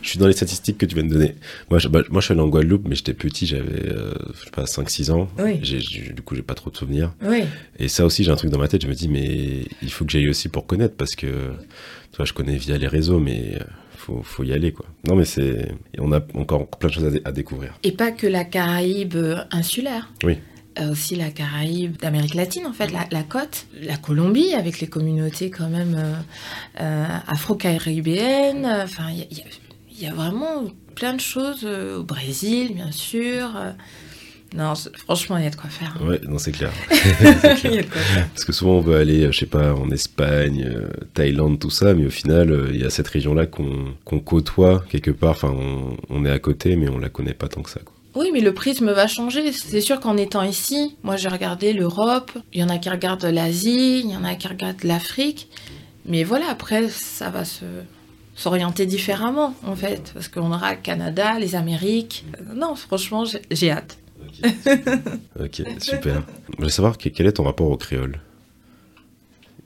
S1: je suis dans les statistiques que tu viens de donner. Moi, je, bah, moi, je suis allé en Guadeloupe, mais j'étais petit, j'avais, euh, je sais pas, 5-6 ans.
S2: Oui.
S1: Du coup, j'ai pas trop de souvenirs.
S2: oui.
S1: Et ça aussi, j'ai un truc dans ma tête, je me dis, mais il faut que j'aille aussi pour connaître, parce que, tu vois, je connais via les réseaux, mais euh, faut, faut y aller, quoi. Non, mais c'est, on a encore plein de choses à, dé- à découvrir.
S2: Et pas que la Caraïbe euh, insulaire.
S1: Oui.
S2: Euh, aussi la Caraïbe d'Amérique latine, en fait, la, la côte. La Colombie, avec les communautés quand même euh, euh, afro-caribéennes. Enfin, il y, a- y y vraiment plein de choses. au Brésil, bien sûr. Non, franchement, il y a de quoi faire. hein.
S1: Ouais, non, <laughs> c'est clair.
S2: Il y a de quoi faire.
S1: Parce que souvent, on veut aller, euh, je sais pas, en Espagne, euh, Thaïlande, tout ça, mais au final, euh, il y a cette région-là qu'on qu'on côtoie quelque part. Enfin, on, on est à côté, mais on la connaît pas tant que ça, quoi.
S2: Oui, mais le prisme va changer. C'est sûr qu'en étant ici, moi j'ai regardé l'Europe, il y en a qui regardent l'Asie, il y en a qui regardent l'Afrique. Mais voilà, après, ça va se s'orienter différemment, en fait. Parce qu'on aura le Canada, les Amériques. Non, franchement, j'ai hâte. <laughs>
S1: Ok, super. Je voulais savoir que- quel est ton rapport au créole?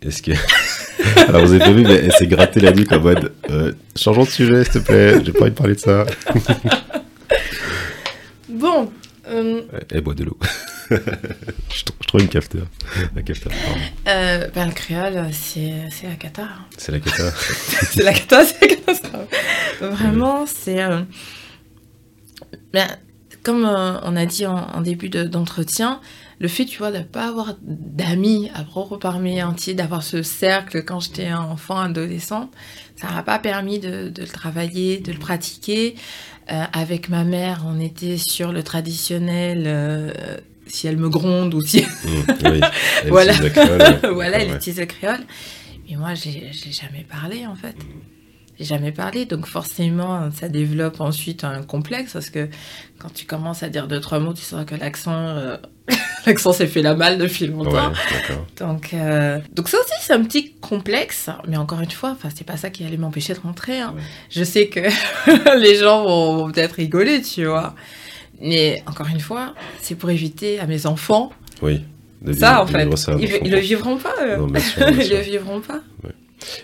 S1: Est-ce que. <laughs> Alors, vous avez pas vu, mais elle s'est grattée la nuque en mode euh, changeons de sujet, s'il te plaît, j'ai pas envie de parler de ça. <laughs>
S2: Bon, euh,
S1: Elle boit de l'eau. je, trou- je trouve une cafetière. La cafetière, pardon.
S2: euh, ben, le créole, c'est la cata.
S1: C'est la cata.
S2: c'est la cata, c'est la catastrophe. Vraiment, c'est. euh, ben, comme euh, on a dit en, en début de- d'entretien, le fait, tu vois, de ne pas avoir d'amis à propre parmi entier, d'avoir ce cercle quand j'étais enfant, adolescente, ça m'a pas permis de, de le travailler, de le pratiquer. Euh, avec ma mère, on était sur le traditionnel. euh, si elle me gronde ou si
S1: Mmh, oui. <laughs>
S2: Voilà.
S1: créole, ouais. <laughs>
S2: voilà, elle
S1: Ouais.
S2: utilise le créole. Mais moi, j'ai j'ai jamais parlé, en fait. Jamais parlé, donc forcément, ça développe ensuite un complexe parce que quand tu commences à dire deux, trois mots, tu sauras que l'accent, euh, <laughs> l'accent s'est fait la malle depuis longtemps. donc, euh, donc ça aussi, c'est un petit complexe, mais encore une fois, enfin, c'est pas ça qui allait m'empêcher de rentrer. Hein. Je sais que <laughs> les gens vont, peut-être rigoler, tu vois. Mais encore une fois, c'est pour éviter à mes enfants.
S1: Oui.
S2: ça, en fait. ils, ne le vivront pas. <laughs> ils le vivront pas.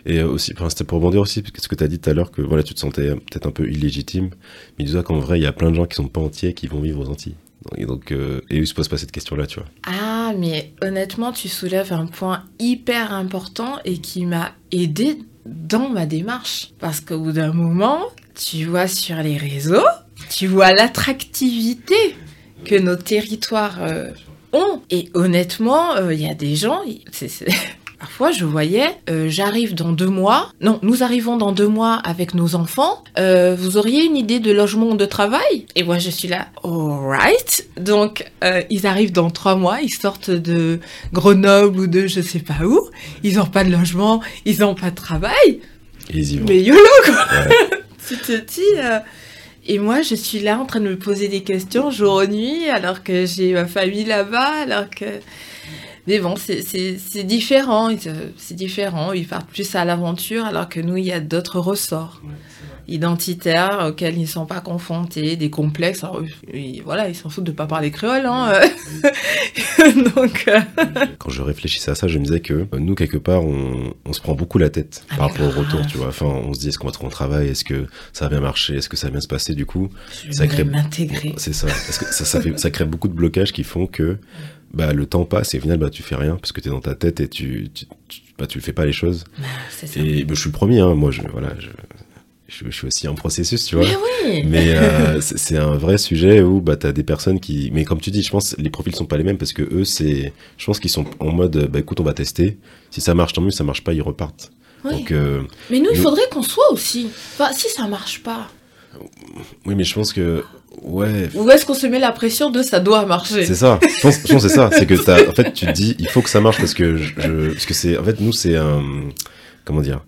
S1: Et euh, aussi, c'était pour rebondir aussi, parce que ce que tu as dit tout à l'heure, que voilà, tu te sentais peut-être un peu illégitime, mais dis-toi qu'en vrai, il y a plein de gens qui sont pas entiers qui vont vivre aux Antilles. Et donc, euh, et se posent pas cette question-là, tu vois.
S2: Ah, mais honnêtement, tu soulèves un point hyper important et qui m'a aidé dans ma démarche. Parce qu'au bout d'un moment, tu vois sur les réseaux, tu vois l'attractivité que nos territoires euh, ont. Et honnêtement, il y a des gens, Parfois, je voyais, euh, j'arrive dans deux mois. Non, nous arrivons dans deux mois avec nos enfants. Euh, vous auriez une idée de logement ou de travail? Et moi, je suis là, alright. Donc, euh, ils arrivent dans trois mois. Ils sortent de Grenoble ou de je sais pas où. Ils n'ont pas de logement, ils n'ont pas de travail. Mais YOLO, quoi <laughs> Tu te dis... Et moi, je suis là en train de me poser des questions jour et nuit, alors que j'ai ma famille là-bas, alors que mais bon, c'est différent. C'est différent. Ils partent plus à l'aventure, alors que nous, il y a d'autres ressorts identitaires auxquels ils ne sont pas confrontés, des complexes. voilà, ils s'en foutent de ne pas parler créole. Hein. <laughs>
S1: Donc, euh, <laughs> Quand je réfléchissais à ça, je me disais que euh, nous, quelque part, on, se prend beaucoup la tête ah, par rapport au retour. Tu vois. Enfin, on se dit, est-ce qu'on va trouver un travail? Est-ce que ça va bien marcher Est-ce que ça va bien se passer? Du coup,
S2: ça crée. m'intégrer.
S1: C'est ça. Parce que ça, ça, fait, ça crée beaucoup de blocages qui font que bah, le temps passe et au final, bah, tu fais rien parce que tu es dans ta tête et tu, tu, bah, tu fais pas les choses. Bah, et bah, je suis le premier, hein, moi, je, voilà, je, je, suis aussi en processus, tu vois.
S2: Mais, oui.
S1: Mais euh, <laughs> c'est un vrai sujet où bah, tu as des personnes qui. Mais comme tu dis, je pense les profils sont pas les mêmes parce que eux, c'est. Je pense qu'ils sont en mode bah écoute, on va tester. Si ça marche, tant mieux. Si ça marche pas, ils repartent. Donc, euh,
S2: mais nous, il faudrait qu'on soit aussi. Enfin, si ça marche pas.
S1: Oui, mais je pense que Ouais.
S2: Où est-ce qu'on se met la pression de ça doit marcher
S1: C'est ça. Je pense, c'est ça. C'est que as, en fait, tu te dis, il faut que ça marche parce que je, parce que c'est, en fait, nous, c'est un, comment dire,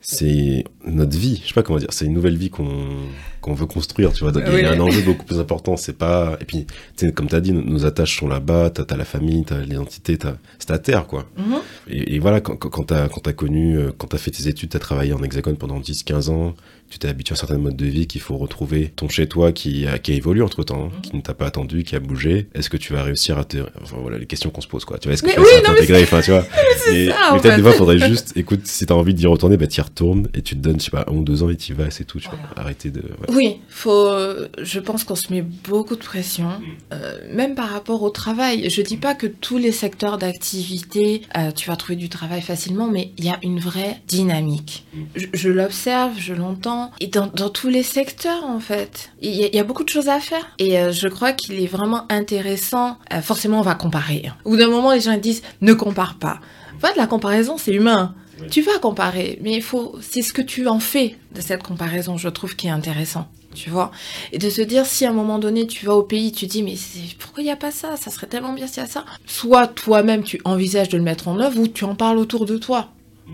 S1: c'est notre vie. Je sais pas comment dire. C'est une nouvelle vie qu'on veut construire, tu vois. il y a un enjeu beaucoup plus important. C'est pas, et puis, comme tu as dit, nos, attaches sont là-bas. T'as as la famille, t'as l'identité, c'est ta terre, quoi. Mm-hmm. et, et, voilà, quand, quand t'as as connu, euh, quand t'as fait tes études, t'as travaillé en hexagone pendant 10-15 ans tu t'es habitué à certains modes de vie qu'il faut retrouver ton chez toi qui a, qui a évolué entre temps, hein, qui ne t'a pas attendu, qui a bougé. Est-ce que tu vas réussir à te. Enfin voilà, les questions qu'on se pose quoi. Tu vois, est-ce que tu vas t'intégrer Enfin, tu vois. <laughs> mais, peut-être des fois, faudrait juste, écoute, si t'as envie d'y retourner, bah t'y retournes et tu te donnes, je sais pas, un ou deux ans et t'y vas, c'est tout, tu vois. Arrêter de.
S2: Oui, faut. Je pense qu'on se met beaucoup de pression, euh, même par rapport au travail. Je dis pas que tous les secteurs d'activité, euh, tu vas trouver du travail facilement, mais il y a une vraie dynamique. Je, je l'observe, je l'entends et dans, tous les secteurs en fait. Il y, a beaucoup de choses à faire et euh, je crois qu'il est vraiment intéressant. Forcément, on va comparer. Au bout d'un moment, les gens disent ne compare pas. En fait, la comparaison, c'est humain. Tu vas comparer, mais il faut, c'est ce que tu en fais de cette comparaison, je trouve, qui est intéressant tu vois. Et de se dire, si à un moment donné, tu vas au pays, tu dis, mais pourquoi il n'y a pas ça? Ça serait tellement bien s'il y a ça. Soit toi-même, tu envisages de le mettre en œuvre, ou tu en parles autour de toi.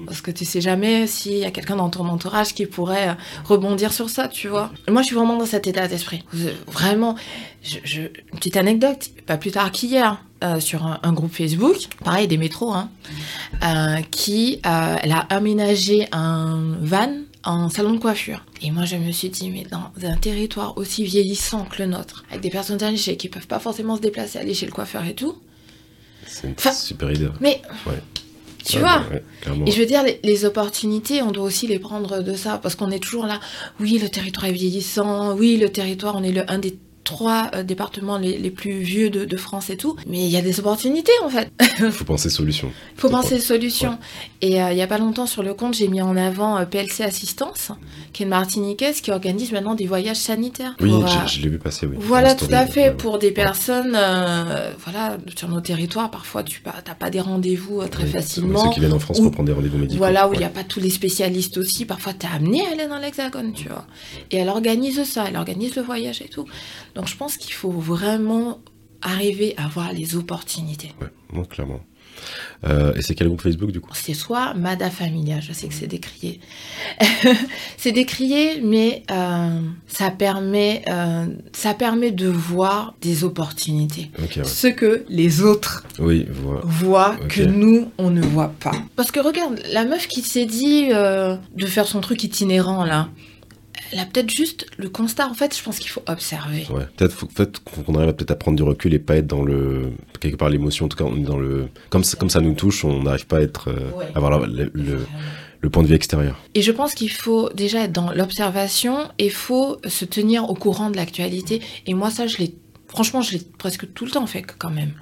S2: Parce que tu sais jamais s'il y a quelqu'un dans ton entourage qui pourrait euh, rebondir sur ça, tu vois. Moi, je suis vraiment dans cet état d'esprit. Vraiment, je, une petite anecdote, pas plus tard qu'hier, euh, sur un, groupe Facebook, pareil, des métros, hein, euh, qui elle a aménagé un van en salon de coiffure. Et moi, je me suis dit, mais dans un territoire aussi vieillissant que le nôtre, avec des personnes âgées qui peuvent pas forcément se déplacer, aller chez le coiffeur et tout.
S1: C'est une super idée.
S2: Mais ouais. Tu vois Et je veux dire, les, opportunités, on doit aussi les prendre de ça, parce qu'on est toujours là, oui, le territoire est vieillissant, oui, le territoire, on est le, un des trois euh, départements les, plus vieux de, France et tout. Mais il y a des opportunités en fait.
S1: Il <laughs> faut penser solution.
S2: Il faut penser solution. Et euh, il n'y a pas longtemps sur le compte, j'ai mis en avant euh, PLC Assistance, qui est une martiniquaise qui organise maintenant des voyages sanitaires.
S1: Oui, je, l'ai vu passer, oui.
S2: Voilà, tout à fait. Pour des personnes, voilà, sur nos territoires, parfois tu n'as pas des rendez-vous très facilement.
S1: Ceux qui viennent en France pour prendre des rendez-vous médicaux.
S2: Voilà, où il n'y a pas tous les spécialistes aussi. Parfois, tu es amené à aller dans l'Hexagone, tu vois. Et elle organise ça, elle organise le voyage et tout. Donc je pense qu'il faut vraiment arriver à voir les opportunités.
S1: Ouais, non, clairement. Euh, et c'est quel groupe Facebook du coup?
S2: C'est soit Mada Familia, je sais que c'est décrié. <laughs> c'est décrié, mais euh, ça, permet, euh, ça permet de voir des opportunités.
S1: Ouais.
S2: Ce que les autres
S1: Oui,
S2: voient que nous, on ne voit pas. Parce que regarde, la meuf qui s'est dit de faire son truc itinérant là, elle a peut-être juste le constat. En fait, je pense qu'il faut observer.
S1: Ouais. Peut-être faut, peut qu'on arrive à peut-être à prendre du recul et pas être dans le quelque part l'émotion. En tout cas, on est dans le comme ça, comme ça nous touche, on n'arrive pas à être euh,
S2: Ouais.
S1: avoir la- le, le- le point de vue extérieur.
S2: Et je pense qu'il faut déjà être dans l'observation et il faut se tenir au courant de l'actualité. Et moi, ça, je l'ai, franchement, je l'ai presque tout le temps fait quand même.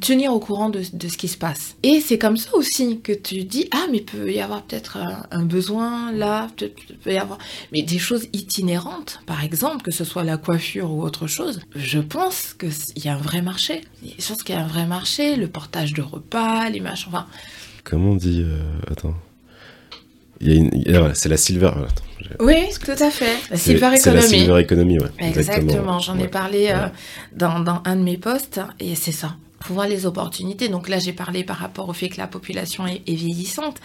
S2: Tenir au courant de, de ce qui se passe. Et c'est comme ça aussi que tu dis, ah, mais peut y avoir peut-être un, besoin là, peut-être peut y avoir... Mais des choses itinérantes, par exemple, que ce soit la coiffure ou autre chose, je pense qu'il y a un vrai marché. Je pense qu'il y a un vrai marché, le portage de repas, les machins, enfin...
S1: Comment on dit euh, Attends. C'est la silver. attends,
S2: Oui, tout à fait. La
S1: c'est-
S2: silver
S1: C'est la
S2: economy.
S1: silver economy, ouais.
S2: Exactement, j'en ai
S1: Ouais.
S2: parlé euh,
S1: Ouais.
S2: dans, dans un de mes posts et c'est ça. Voir les opportunités. Donc là, j'ai parlé par rapport au fait que la population est, est vieillissante,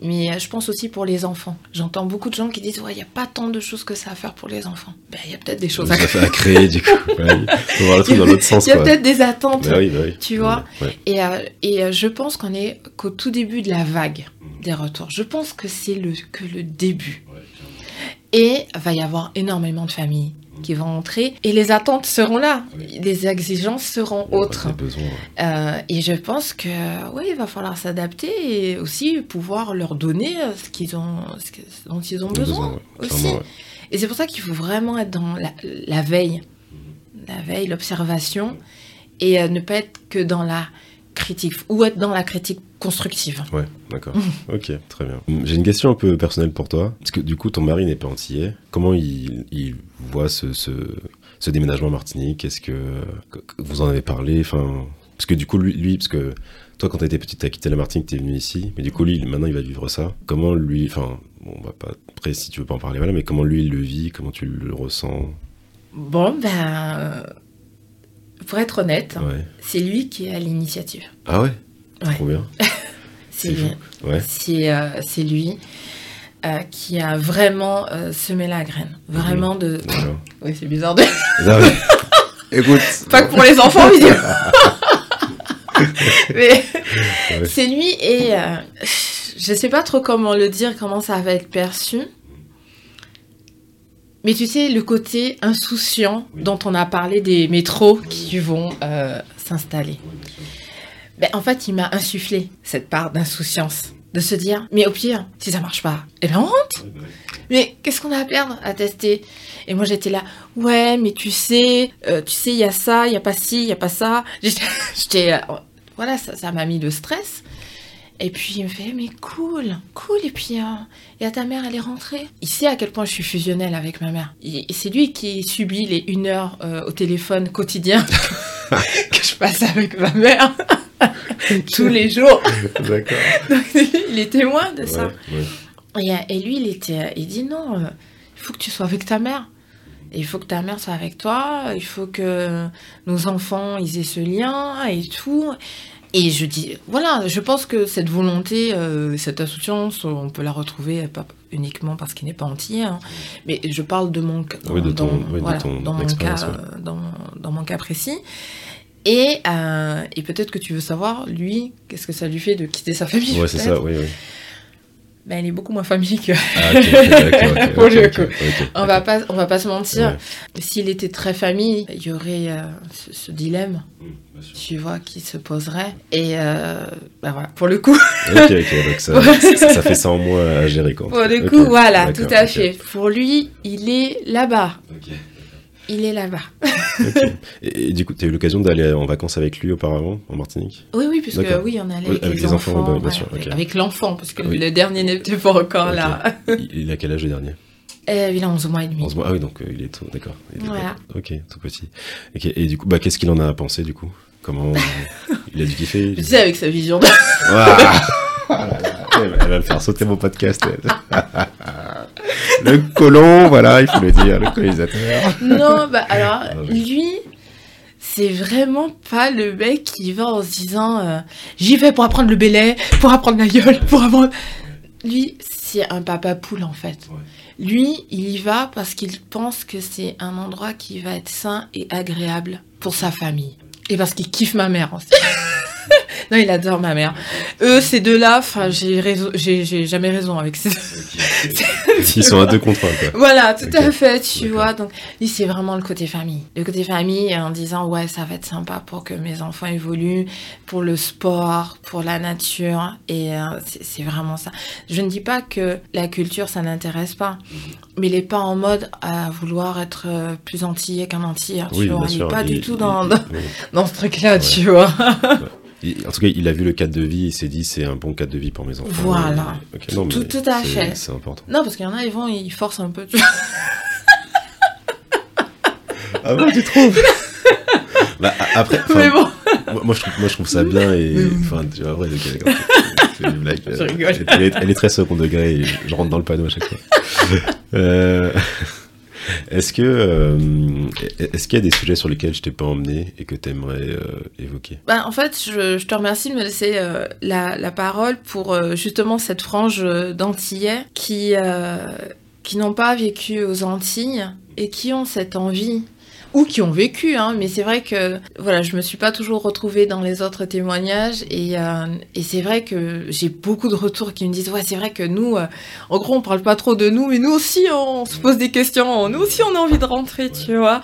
S2: mais euh, je pense aussi pour les enfants. J'entends beaucoup de gens qui disent ouais, il n'y a pas tant de choses que ça à faire pour les enfants. Ben, il y a peut-être des choses à <laughs>
S1: créer du coup. Ouais, faut voir le truc dans l'autre sens.
S2: Il y a peut-être des attentes.
S1: Bah oui, bah oui.
S2: Tu vois
S1: Ouais.
S2: Et, euh, et je pense qu'on est qu'au tout début de la vague des retours. Je pense que c'est le, que le début. Et va y avoir énormément de familles qui vont entrer et les attentes seront là. Les exigences seront autres.
S1: Des besoins, ouais.
S2: Euh, et je pense que oui, il va falloir s'adapter et aussi pouvoir leur donner euh, ce qu'ils ont, ce que- dont ils ont besoin. aussi.
S1: ouais.
S2: Et c'est pour ça qu'il faut vraiment être dans la, la veille, la veille, l'observation, et euh, ne pas être que dans la critique, ou être dans la critique constructive.
S1: Ouais, d'accord. ok, très bien. J'ai une question un peu personnelle pour toi. Parce que du coup, ton mari n'est pas antillais. Comment il, il voit ce, ce, ce déménagement en Martinique? Est-ce que, vous en avez parlé? Enfin, Parce que du coup, lui, lui parce que toi, quand tu étais petite, tu as quitté la Martinique, tu es venu ici. Mais du coup, lui, maintenant, il va vivre ça. Comment lui, enfin, bon, on va pas, après, si tu veux pas en parler, voilà, mais comment lui, il le vit? Comment tu le ressens?
S2: Bon, ben, euh, pour être honnête,
S1: Ouais.
S2: c'est lui qui est à l'initiative.
S1: Ah ouais
S2: Ouais.
S1: Trop bien. <laughs>
S2: C'est
S1: C'est
S2: lui.
S1: Ouais.
S2: C'est euh, lui euh, qui a vraiment euh, semé la graine. Vraiment de. <laughs> Oui, c'est bizarre de. <laughs>
S1: Écoute.
S2: Pas que pour les enfants, mais. c'est lui et euh, je sais pas trop comment le dire, comment ça va être perçu. Mais tu sais, le côté insouciant dont on a parlé des métros qui vont euh, s'installer. Ben, en fait, il m'a insufflé cette part d'insouciance. De se dire, mais au pire, si ça marche pas, eh ben on rentre. Mais qu'est-ce qu'on a à perdre à tester? Et moi j'étais là, ouais, mais tu sais, euh, tu sais, il y a ça, il y a pas ci, il y a pas ça. <laughs> J'étais, euh, voilà, ça, ça m'a mis le stress. Et puis il me fait, mais cool, cool. Et puis, euh, et à ta mère, elle est rentrée. Il sait à quel point je suis fusionnelle avec ma mère. Et c'est lui qui subit les une heure euh, au téléphone quotidien <laughs> que je passe avec ma mère tous les jours. <laughs>
S1: D'accord.
S2: Donc, il est témoin de ça.
S1: Ouais, ouais.
S2: Et, euh, et lui, il était, il dit non, euh, il faut que tu sois avec ta mère. Il faut que ta mère soit avec toi. Il faut que nos enfants ils aient ce lien et tout. Et je dis, voilà, je pense que cette volonté, euh, cette insouciance, on peut la retrouver euh, pas uniquement parce qu'il n'est pas entier, hein, mais je parle de mon, cas- dans, mon cas, précis. Et, euh, et peut-être que tu veux savoir, lui, qu'est-ce que ça lui fait de quitter sa famille
S1: Ouais, c'est ça, oui, oui.
S2: Ben, elle est beaucoup moins famille que.
S1: Ah, ok, <laughs> ok, d'accord, ok,
S2: Pour
S1: ok,
S2: le
S1: ok,
S2: coup.
S1: ok,
S2: On va pas, on va pas se mentir.
S1: Ouais.
S2: S'il était très famille, il y aurait euh, ce, ce dilemme,
S1: Mm,
S2: tu vois, qui se poserait. Et euh, ben voilà, pour le coup,
S1: Ok, ok, donc ça, <laughs> ça, ça fait ça en moins à gérer, quoi.
S2: pour le coup, voilà, tout à fait. Pour lui, il est là-bas. Il est là-bas. <laughs>
S1: Et, et du coup, tu as eu l'occasion d'aller en vacances avec lui aupalement, en Martinique?
S2: Oui, oui, puisque oui, on allait
S1: Oui,
S2: avec, les, enfants.
S1: bien sûr,
S2: avec-. Avec l'enfant, parce que
S1: Oui.
S2: le dernier n'était pas encore là.
S1: il, a quel âge le dernier?
S2: Euh, il a 11 mois et demi.
S1: 11 mois. Ah oui, donc euh, il est tout, d'accord. Il est
S2: Voilà.
S1: Ok, tout petit. Et du coup, bah, qu'est-ce qu'il en a pensé, du coup? Comment <laughs> il a dû kiffer
S2: Tu sais, avec sa vision de...
S1: Ouah Ah là là, Elle va- elle va me faire sauter mon podcast. elle. <laughs> le colon, voilà, il faut le dire, le colonisateur.
S2: Non, bah <laughs> alors,
S1: Ah,
S2: lui, c'est vraiment pas le mec qui va en se disant euh, j'y vais pour apprendre le belay, pour apprendre la gueule, pour apprendre. Lui, c'est un papa poule en fait. Lui, il y va parce qu'il pense que c'est un endroit qui va être sain et agréable pour sa famille. Et parce qu'il kiffe ma mère aussi. <laughs> <laughs> non, il adore ma mère. Eux, ces deux-là, j'ai raison, j'ai, j'ai jamais raison avec ces <laughs>
S1: Ils sont à deux contre un, quoi.
S2: Voilà, tout à fait, tu vois. Donc, lui, c'est vraiment le côté famille. Le côté famille en disant, ouais, ça va être sympa pour que mes enfants évoluent, pour le sport, pour la nature. Et euh, c'est vraiment ça. Je ne dis pas que la culture, ça n'intéresse pas. Mais il n'est pas en mode à vouloir être euh, plus antillais qu'un antillais. tu
S1: Oui,
S2: vois. il n'est pas du tout
S1: il-
S2: dans,
S1: il-
S2: dans,
S1: oui.
S2: dans ce truc-là,
S1: Ouais.
S2: tu vois. <laughs>
S1: En tout cas, il a vu le cadre de vie, il s'est dit c'est un bon cadre de vie pour mes enfants.
S2: Voilà.
S1: Non, mais
S2: Tout- tout à fait.
S1: C'est important.
S2: Non, parce qu'il y en a, ils vont, ils forcent un peu. Tu. <laughs>
S1: Ah bon, tu trouves <laughs> Bah, après, enfin,
S2: Mais bon.
S1: moi, moi, je trouve, moi je trouve ça bien et enfin tu vois ouais, ok, d'accord. C'est une blague,
S2: Je
S1: euh,
S2: rigole.
S1: Elle, est, elle est très second degré et je rentre dans le panneau à chaque fois. <laughs> Euh, est-ce que euh, est-ce qu'il y a des sujets sur lesquels je t'ai pas emmené et que tu aimerais évoquer?
S2: Bah, en fait, je, te remercie de me laisser euh, la, la parole pour euh, justement cette frange euh, d'Antillais qui, euh, qui n'ont pas vécu aux Antilles et qui ont cette envie ou qui ont vécu, hein, mais c'est vrai que voilà, je me suis pas toujours retrouvée dans les autres témoignages et, euh, et c'est vrai que j'ai beaucoup de retours qui me disent ouais c'est vrai que nous, euh, en gros on parle pas trop de nous, mais nous aussi on se pose des questions, nous aussi on a envie de rentrer, tu vois.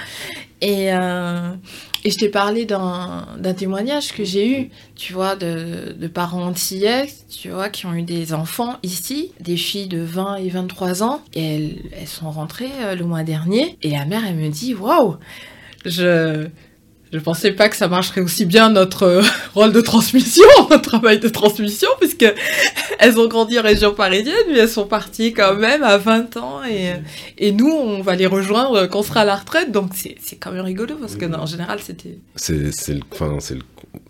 S2: Et, euh, et je t'ai parlé d'un témoignage que j'ai eu, tu vois, de, de parents antillais, tu vois, qui ont eu des enfants ici, des filles de 20 et 23 ans, et elles, elles sont rentrées euh, le mois dernier, et la mère, elle me dit, waouh, je... Je pensais pas que ça marcherait aussi bien notre euh, <laughs> rôle de transmission, <laughs> notre travail de transmission, puisque <laughs> elles ont grandi en région parisienne, mais elles sont parties quand même à 20 ans et, et nous, on va les rejoindre quand on sera à la retraite, donc c'est c'est quand même rigolo parce que non, en général, c'était.
S1: C'est c'est le enfin c'est le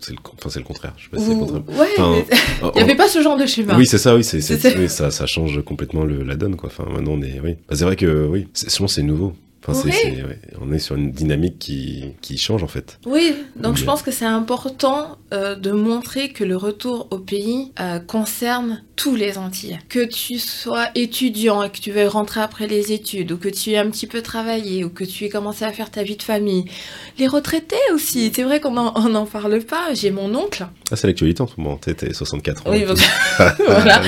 S1: c'est le enfin c'est le contraire. Je sais pas si c'est le
S2: Ouh,
S1: contraire.
S2: Ouais,
S1: Enfin,
S2: mais
S1: Oh,
S2: il n'y avait pas ce genre de schéma.
S1: Oui, c'est ça, oui, c'est, c'est-
S2: C'est-
S1: oui, ça, ça change complètement le, la donne, quoi. Enfin, maintenant, on est, oui. Bah, c'est vrai que, oui, c'est, souvent, c'est nouveau. Enfin, ouais, on est sur une dynamique qui, qui change, en fait.
S2: Oui, donc je pense que c'est important euh, de montrer que le retour au pays euh, concerne tous les Antillais. Que tu sois étudiant et que tu veuilles rentrer après les études, ou que tu aies un petit peu travaillé, ou que tu aies commencé à faire ta vie de famille. Les retraités aussi, c'est vrai qu'on n'en parle pas. J'ai mon oncle,
S1: Ah, c'est l'actualité en ce moment. T'es, t'es 64 ans.
S2: Oui,
S1: tout. <laughs>
S2: voilà,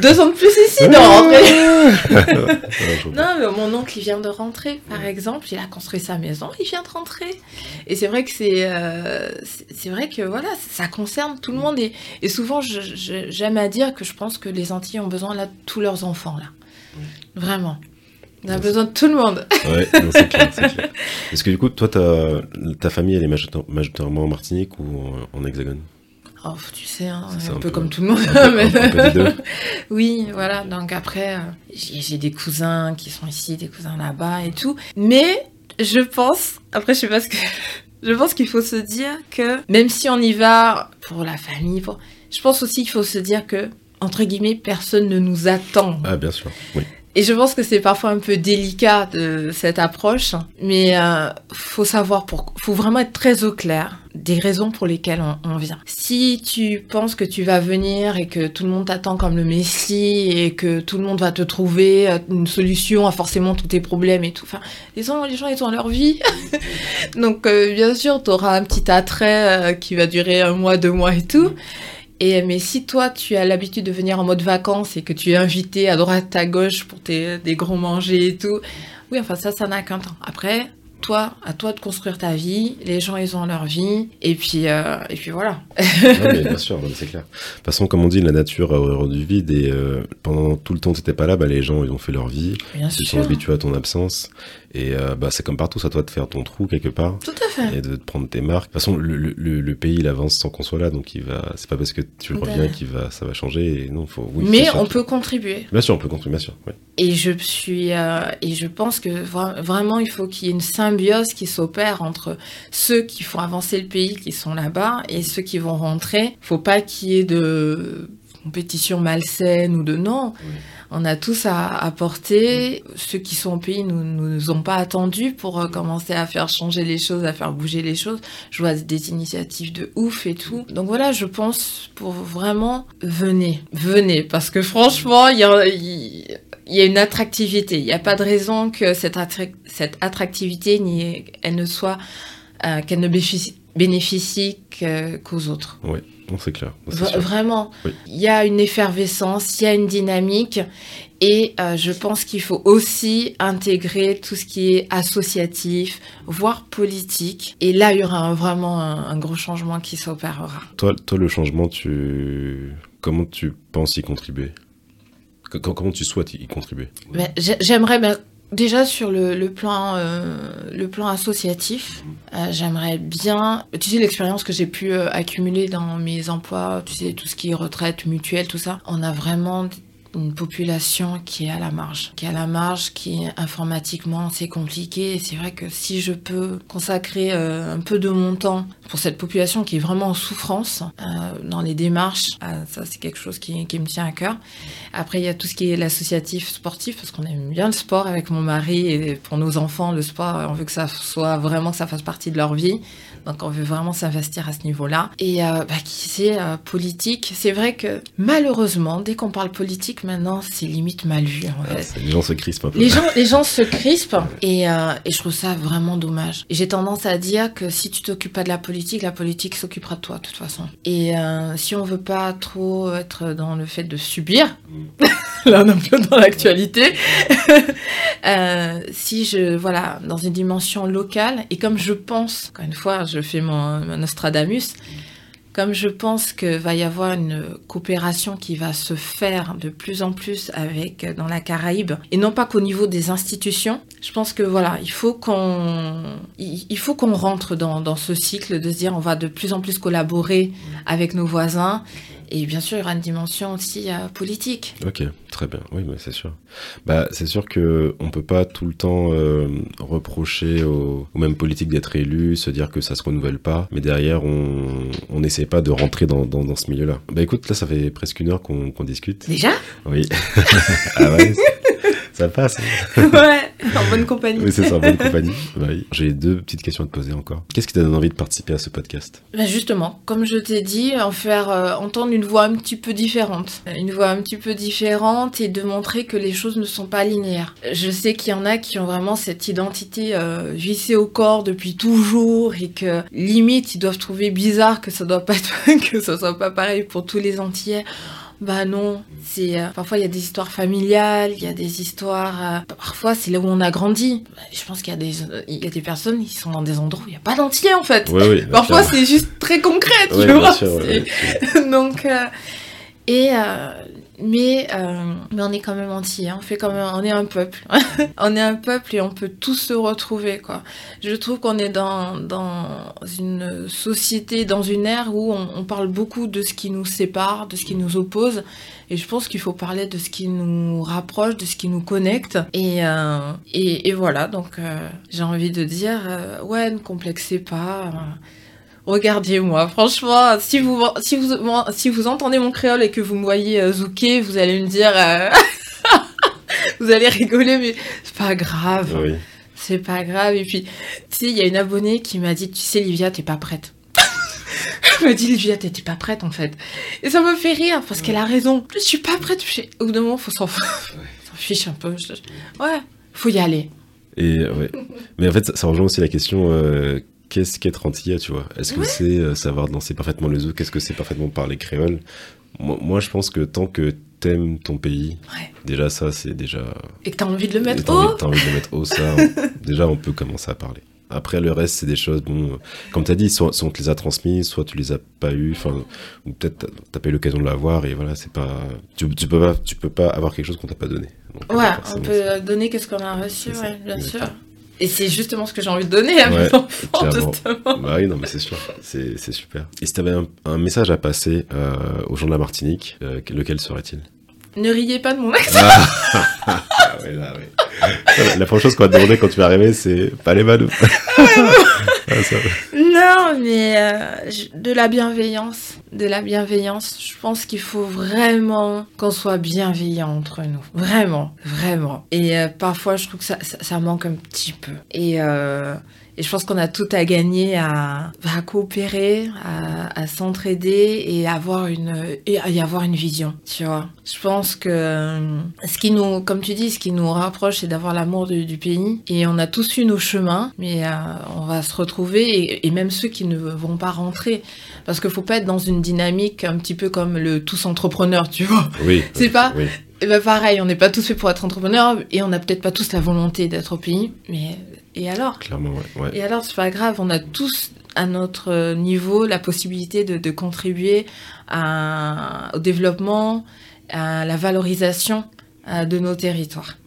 S2: deux ans de plus ici, non. <laughs> Non, mais mon oncle, il vient de rentrer, par exemple. Il a construit sa maison, il vient de rentrer. Et c'est vrai que c'est, euh, c'est vrai que voilà, ça concerne tout le monde. Et, et souvent, j'aime à dire que je pense que les Antilles ont besoin là de tous leurs enfants là. Vraiment. On a besoin de tout le monde.
S1: Ouais, c'est clair, c'est clair. Est-ce que, du coup, toi, ta, famille, elle est majoritaire- majoritairement en Martinique ou en Hexagone?
S2: Oh, tu sais, hein,
S1: C'est
S2: un,
S1: un
S2: peu,
S1: peu-
S2: comme tout le monde.
S1: un peu- <laughs>
S2: mais-
S1: un peu des deux. <laughs>
S2: oui, voilà. Donc après, euh, j'ai j'ai des cousins qui sont ici, des cousins là-bas et tout. Mais je pense, après, je sais pas ce que. <laughs> Je pense qu'il faut se dire que même si on y va pour la famille, pour... je pense aussi qu'il faut se dire que, entre guillemets, personne ne nous attend.
S1: Ah, bien sûr. Oui.
S2: Et je pense que c'est parfois un peu délicat de cette approche, mais euh, faut savoir pour, faut vraiment être très au clair des raisons pour lesquelles on, vient. Si tu penses que tu vas venir et que tout le monde t'attend comme le Messie et que tout le monde va te trouver euh, une solution à forcément tous tes problèmes et tout, enfin, les gens, les gens ils ont leur vie, <laughs> donc euh, bien sûr t'auras un petit attrait euh, qui va durer un mois, deux mois et tout. Et, mais si toi, tu as l'habitude de venir en mode vacances et que tu es invité à droite, à gauche pour tes, des gros manger et tout, oui, enfin ça, ça n'a qu'un temps. Après, toi, à toi de construire ta vie, les gens, ils ont leur vie, et puis, euh, et puis voilà. <laughs>
S1: Non, mais bien sûr, c'est clair. De toute façon, comme on dit, la nature a horreur du vide et euh, pendant tout le temps que t'étais pas là, bah, les gens ils ont fait leur vie,
S2: Bien
S1: ils se sont habitués à ton absence et euh, bah, c'est comme partout, c'est à toi de faire ton trou quelque part
S2: Tout à fait.
S1: et de te prendre tes marques. De toute façon, le, le- le- le pays il avance sans qu'on soit là, donc il va. C'est pas parce que tu reviens qu'il va, ça va changer. Et non, faut. Oui,
S2: mais on peut contribuer.
S1: Bien sûr, on peut construire, bien sûr. ouais.
S2: Et je suis euh, et je pense que vra- vraiment il faut qu'il y ait une symbiose qui s'opère entre ceux qui font avancer le pays qui sont là-bas et ceux qui vont rentrer. Faut pas qu'il y ait de compétition malsaine ou de non. On a tous à apporter. Ceux qui sont au pays ne nous, nous, ont pas attendus pour euh, commencer à faire changer les choses, à faire bouger les choses. Je vois des initiatives de ouf et tout. Donc voilà, je pense pour vraiment venez, venez, parce que franchement, il y a, il y a une attractivité. Il n'y a pas de raison que cette, attra- cette attractivité, ni, elle ne soit, euh, qu'elle ne bénéficie, qu'aux autres.
S1: Oui, c'est clair.
S2: Vraiment,
S1: Oui.
S2: il y a une effervescence, il y a une dynamique, et euh, je pense qu'il faut aussi intégrer tout ce qui est associatif, voire politique. Et là, il y aura un- vraiment un, un gros changement qui s'opérera.
S1: Toi, toi, le changement, tu... comment tu penses y contribuer? Co- co- Comment tu souhaites y contribuer
S2: Ben, j'ai- J'aimerais ben, déjà sur le, le plan, euh, le plan associatif, euh, j'aimerais bien utiliser l'expérience que j'ai pu euh, accumuler dans mes emplois, tu sais, tout ce qui est retraite, mutuelle, tout ça. On a vraiment une population qui est à la marge, qui est à la marge, qui informatiquement c'est compliqué. C'est vrai que si je peux consacrer euh, un peu de mon temps pour cette population qui est vraiment en souffrance euh, dans les démarches, euh, ça c'est quelque chose qui, me tient à cœur. Après, il y a tout ce qui est l'associatif sportif, parce qu'on aime bien le sport avec mon mari et pour nos enfants, le sport, on veut que ça soit vraiment, que ça fasse partie de leur vie. Donc, on veut vraiment s'investir à ce niveau-là. Et euh, bah, qui sait, euh, politique, c'est vrai que malheureusement, dès qu'on parle politique maintenant, c'est limite mal vu. En
S1: Ah,
S2: fait.
S1: Les gens se crispent un peu.
S2: Les gens, les gens se crispent et, euh, et je trouve ça vraiment dommage. J'ai tendance à dire que si tu t'occupes pas de la politique, la politique s'occupera de toi de toute façon. Et euh, si on veut pas trop être dans le fait de subir, <laughs> là on est un peu dans l'actualité, <laughs> euh, si je, voilà, dans une dimension locale, et comme je pense, encore une fois, je fais mon, mon Nostradamus, comme je pense que va y avoir une coopération qui va se faire de plus en plus avec euh, dans la Caraïbe et non pas qu'au niveau des institutions, je pense que voilà, il faut qu'on rentre dans, dans ce cycle de se dire on va de plus en plus collaborer avec nos voisins et bien sûr il y aura une dimension aussi euh, politique.
S1: Ok, très bien. Oui, bah, c'est sûr. Bah, c'est sûr que on peut pas tout le temps euh, reprocher aux, aux mêmes politiques d'être élus, se dire que ça se renouvelle pas, mais derrière on on n'essaie pas de rentrer dans, dans, dans ce milieu-là. Bah écoute, là ça fait presque une heure qu'on qu'on discute.
S2: Déjà?
S1: Oui. <laughs> ah ouais. Ça passe. hein. <laughs>
S2: Ouais, en bonne compagnie.
S1: Oui, c'est ça, bonne compagnie. <laughs> Bah oui. J'ai deux petites questions à te poser encore. Qu'est-ce qui t'a donné envie de participer à ce podcast?
S2: Ben justement, comme je t'ai dit, en faire euh, entendre une voix un petit peu différente. Une voix un petit peu différente et de montrer que les choses ne sont pas linéaires. Je sais qu'il y en a qui ont vraiment cette identité euh, vissée au corps depuis toujours et que limite ils doivent trouver bizarre que ça doit pas être, <laughs> que ça soit pas pareil pour tous les Antillais. Bah non, c'est euh, parfois il y a des histoires familiales, il y a des histoires euh, parfois c'est là où on a grandi. Bah, Je pense qu'il y a des il y a des personnes qui sont dans des endroits où il n'y a pas d'antillais en fait.
S1: Oui, oui.
S2: Parfois, c'est juste très concret, tu
S1: Oui,
S2: vois.
S1: sûr. ouais. <laughs>
S2: Donc, euh, et euh, mais euh, mais on est quand même entier. On fait quand même, on est un peuple. <laughs> on est un peuple et on peut tous se retrouver, quoi. Je trouve qu'on est dans une société, dans une ère où on, parle beaucoup de ce qui nous sépare, de ce qui nous oppose. Et je pense qu'il faut parler de ce qui nous rapproche, de ce qui nous connecte. Et, euh, voilà, donc euh, j'ai envie de dire, ouais, ne complexez pas. Regardez-moi, franchement, si vous, si, vous, si vous entendez mon créole et que vous me voyez euh, zouker, vous allez me dire... euh, <laughs> vous allez rigoler, mais c'est pas grave.
S1: Oui.
S2: C'est pas grave. Et puis, tu sais, il y a une abonnée qui m'a dit, tu sais, Livia, t'es pas prête. <laughs> Elle m'a dit, Livia, t'es pas prête, en fait. Et ça me fait rire, parce qu'elle a raison. Je suis pas prête. Au bout d'un moment, faut s'en <laughs> s'en fiche un peu. Ouais, faut y aller.
S1: Et ouais. Mais en fait, ça, ça rejoint aussi la question euh, qu'est-ce qu'être antillais, tu vois? Est-ce que
S2: Ouais.
S1: c'est euh, savoir danser parfaitement le zouk Qu'est-ce que c'est parfaitement parler créole? Moi, moi, je pense que tant que t'aimes ton pays,
S2: Ouais.
S1: déjà ça, c'est déjà.
S2: Et que t'as envie de le mettre
S1: envie,
S2: haut.
S1: t'as envie de le mettre haut, ça. on- <laughs> déjà, on peut commencer à parler. Après, le reste, c'est des choses, bon, euh, comme t'as dit, soit, soit on te les a transmises, soit tu les as pas eues, enfin, ou peut-être t'as- pas eu l'occasion de l'avoir, et voilà, c'est pas. Tu, tu, peux pas, tu peux pas avoir quelque chose qu'on t'a pas donné. Donc,
S2: Ouais,
S1: forcément,
S2: on peut donner qu'est-ce qu'on a reçu, ouais, bien sûr. Et c'est justement ce que j'ai envie de donner à mes enfants,
S1: clairement.
S2: justement.
S1: Bah oui, non, mais c'est sûr, c'est c'est super. Et si t'avais un, un message à passer euh, aux gens de la Martinique, euh, lequel serait-il?
S2: Ne riez pas de mon accent.
S1: ah, ah ouais, là, ouais. la première chose qu'on va te demander quand tu vas arriver, c'est pas les vannes.
S2: Ah, non, mais euh, de la bienveillance. De la bienveillance. Je pense qu'il faut vraiment qu'on soit bienveillant entre nous. Vraiment, vraiment. Et euh, parfois, je trouve que ça, ça, manque un petit peu. Et euh, et je pense qu'on a tout à gagner à, à coopérer, à, à s'entraider et avoir une et à y avoir une vision, tu vois. Je pense que euh, ce qui nous, comme tu dis, ce qui nous rapproche, c'est d'avoir l'amour du, pays. Et on a tous eu nos chemins, mais euh, on va se retrouver et, et, même ceux qui ne vont pas rentrer, parce qu'il faut pas être dans une dynamique un petit peu comme le tous entrepreneur, tu vois.
S1: Oui. <laughs>
S2: C'est pas.
S1: Oui.
S2: Et ben pareil, on n'est pas tous faits pour être entrepreneur et on n'a peut-être pas tous la volonté d'être au pays, mais et alors?
S1: Clairement, ouais,
S2: Et alors, c'est pas grave, on a tous à notre niveau la possibilité de, de contribuer à, au développement, à la valorisation à, de nos territoires.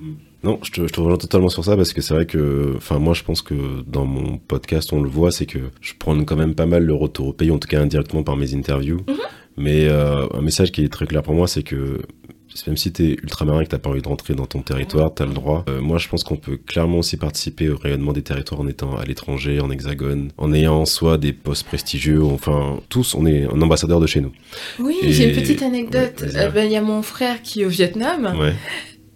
S1: Non, je te, je te, rejoins totalement sur ça parce que c'est vrai que, enfin, moi, je pense que dans mon podcast, on le voit, c'est que je prends quand même pas mal le retour au pays, en tout cas indirectement par mes interviews. Mm -hmm. Mais euh, un message qui est très clair pour moi, c'est que même si t'es ultramarin et que t'as pas envie de rentrer dans ton territoire, t'as le droit. Euh, moi, je pense qu'on peut clairement aussi participer au rayonnement des territoires en étant à l'étranger, en hexagone, en ayant en soi des postes prestigieux. Enfin, tous, on est un ambassadeur de chez nous.
S2: Oui, j'ai une petite anecdote. Il ouais, ben, y a mon frère qui est au Vietnam.
S1: Ouais.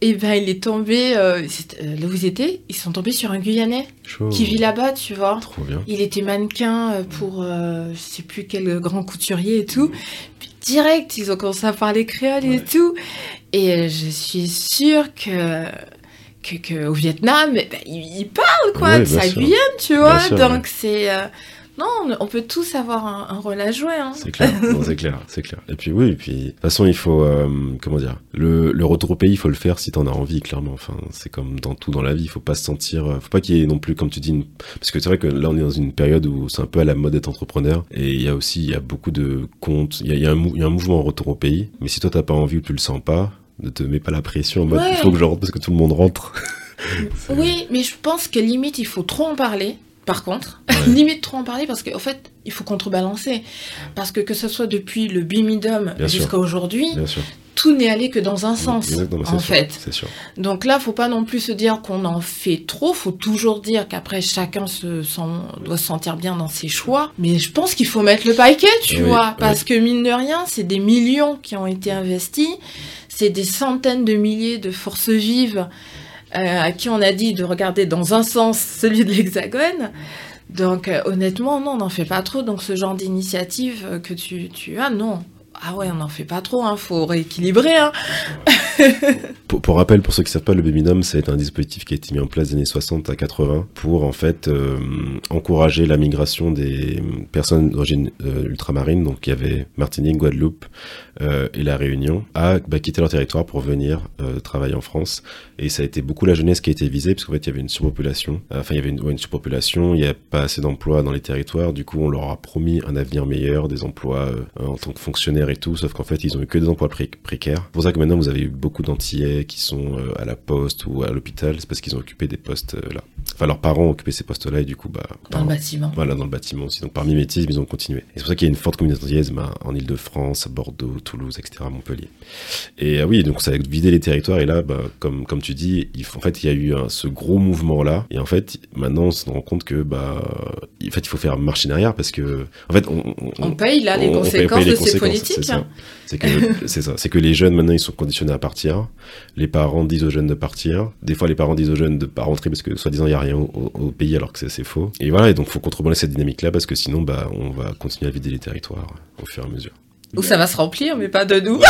S2: Et ben, il est tombé, euh, là où ils étaient, ils sont tombés sur un Guyanais
S1: Chaud.
S2: qui vit là-bas, tu vois.
S1: Trop bien.
S2: Il était mannequin pour, euh, je sais plus quel grand couturier et tout. Puis direct, ils ont commencé à parler créole ouais. et tout. Et je suis sûre que que, que au Vietnam, ben, ils parlent quoi
S1: Ouais, sûr.
S2: Guyane, tu vois. Donc c'est euh, non, on peut tous avoir un, un rôle à jouer. Hein.
S1: C'est clair, c'est clair, c'est clair. Et puis oui, et puis de toute façon, il faut euh, comment dire, le, le retour au pays, il faut le faire si t'en as envie, clairement. Enfin, c'est comme dans tout dans la vie, il faut pas se sentir, euh, faut pas qu'il y ait non plus, comme tu dis, une... parce que c'est vrai que là, on est dans une période où c'est un peu à la mode d'être entrepreneur, et il y a aussi, il y a beaucoup de comptes, il y a, il y a un, mou- il y a un mouvement au retour au pays. Mais si toi t'as pas envie ou tu le sens pas, ne te mets pas la pression en mode,
S2: Ouais.
S1: il faut que je rentre parce que tout le monde rentre. <laughs>
S2: Oui, mais je pense que limite, il faut trop en parler. Par contre,
S1: Ouais. <laughs>
S2: limite trop en parler parce qu'en fait, il faut contrebalancer. Parce que que ce soit depuis le bimidum jusqu'à aujourd'hui, tout n'est allé que dans un sens,
S1: Exactement,
S2: en
S1: sûr,
S2: fait.
S1: Sûr.
S2: Donc là, faut pas non plus se dire qu'on en fait trop. Faut toujours dire qu'après chacun se sent, doit se sentir bien dans ses choix. Mais je pense qu'il faut mettre le paquet, tu
S1: Oui,
S2: vois,
S1: oui.
S2: parce que mine de rien, c'est des millions qui ont été investis. C'est des centaines de milliers de forces vives à qui on a dit de regarder dans un sens celui de l'Hexagone. Donc euh, honnêtement, non, on n'en fait pas trop. Donc ce genre d'initiative euh, que tu, tu as, non. Ah ouais, on n'en fait pas trop, hein. faut rééquilibrer. Hein. <laughs>
S1: Pour, rappel, pour ceux qui savent pas, le Babydom, c'est un dispositif qui a été mis en place des années 60 à 80 pour en fait euh, encourager la migration des personnes d'origine euh, ultramarine, donc il y avait Martinique, Guadeloupe euh, et la Réunion, à bah, quitter leur territoire pour venir euh, travailler en France. Et ça a été beaucoup la jeunesse qui a été visée, parce qu'en fait il y avait une surpopulation. Enfin, il y avait une, ouais, une surpopulation, il n'y a pas assez d'emplois dans les territoires. Du coup, on leur a promis un avenir meilleur, des emplois euh, en tant que fonctionnaires et tout, sauf qu'en fait, ils ont eu que des emplois pré- précaires. C'est pour ça que maintenant, vous avez eu beaucoup d'Antillais qui sont euh, à la poste ou à l'hôpital, c'est parce qu'ils ont occupé des postes euh, là. Enfin, leurs parents ont occupé ces postes-là et du coup, bah,
S2: Dans le bâtiment.
S1: voilà, dans le bâtiment aussi. Donc par mimétisme, ils ont continué. Et c'est pour ça qu'il y a une forte communauté antillaise bah, en Ile-de-France, à Bordeaux, Toulouse, etc., Montpellier. Et euh, oui, donc ça a vidé les territoires. Et là, bah, comme, comme tu dis, il, en fait, il y a eu un- ce gros mouvement-là. Et en fait, maintenant, on se rend compte que, bah, en fait, il faut faire marche en arrière parce que, en fait, on, on-
S2: On paye là les
S1: on-
S2: conséquences
S1: les
S2: de ces politiques.
S1: c'est
S2: hein.
S1: Que, <laughs> c'est ça. C'est que les jeunes, maintenant, ils sont conditionnés à partir. Les parents disent aux jeunes de partir. Des fois, les parents disent aux jeunes de pas rentrer parce que, soi-disant, il n'y a rien au, pays alors que c'est, c'est faux. Et voilà. Et donc, faut contrebalancer cette dynamique-là parce que sinon, bah, on va continuer à vider les territoires au fur et à mesure.
S2: Ou ça va se remplir, mais pas de nous. <laughs>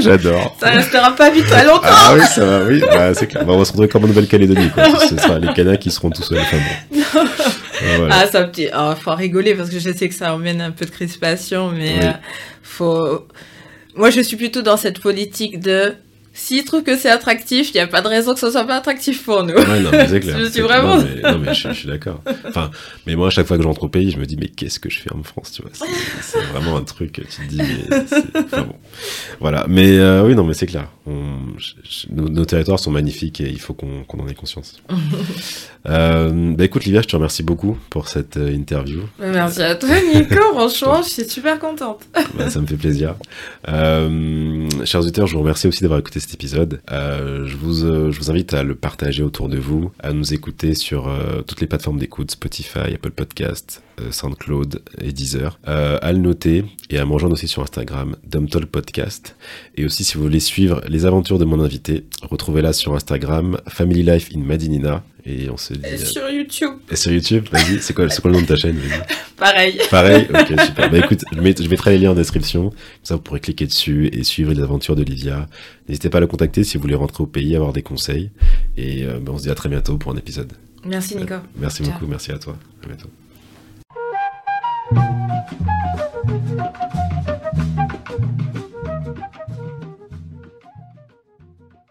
S1: J'adore.
S2: Ça restera pas vite très longtemps.
S1: Ah oui, ça va, oui. Bah, c'est clair. Bah, on va se retrouver comme en Nouvelle-Calédonie, quoi. <laughs> Ce sera les Canadiens qui seront tout seuls. Enfin bon. Ah, voilà.
S2: Ah, ça me dit, ah, faut rigoler parce que je sais que ça emmène un peu de crispation, mais
S1: Oui.
S2: euh, faut. Moi, je suis plutôt dans cette politique de. S'ils trouvent que c'est attractif, il n'y a pas de raison que ce soit pas attractif pour nous.
S1: Ouais, non, mais c'est <laughs> clair.
S2: Je suis vraiment-
S1: Non, mais, non, mais je, je suis d'accord. Enfin, mais moi, à chaque fois que j'entre au pays, je me dis, mais qu'est-ce que je fais en France, tu vois? C'est vraiment un truc, tu te dis, mais. Enfin bon. Voilà. Mais euh, oui, non, mais c'est clair. On- je- je- nos, nos territoires sont magnifiques et il faut qu'on en ait conscience. <laughs> euh, bah écoute, Livia, je te remercie beaucoup pour cette euh, interview.
S2: Merci à toi, Nico. <laughs> Franchement, je suis super contente.
S1: Bah, ça me fait plaisir. Euh, chers auditeurs, je vous remercie aussi d'avoir écouté cet épisode. Euh, je, vous, euh, je vous invite à le partager autour de vous, à nous écouter sur euh, toutes les plateformes d'écoute, Spotify, Apple Podcast, SoundCloud et Deezer, à le noter et à me rejoindre aussi sur Instagram, Dumtalk Podcast. Et aussi, si vous voulez suivre les aventures de mon invité, retrouvez-la sur Instagram, Family Life in Madinina. Et on s'est dit.
S2: Et sur YouTube.
S1: Et sur YouTube, vas-y, c'est quoi, le nom de ta chaîne <laughs>
S2: Pareil.
S1: Pareil, ok, super. Bah écoute, je, met, je, mettrai les liens en description, comme ça vous pourrez cliquer dessus et suivre les aventures d'Olivia. N'hésitez pas à le contacter si vous voulez rentrer au pays, avoir des conseils. Et euh, bah, on se dit à très bientôt pour un épisode.
S2: Merci Nico.
S1: Merci beaucoup, merci à toi. À bientôt.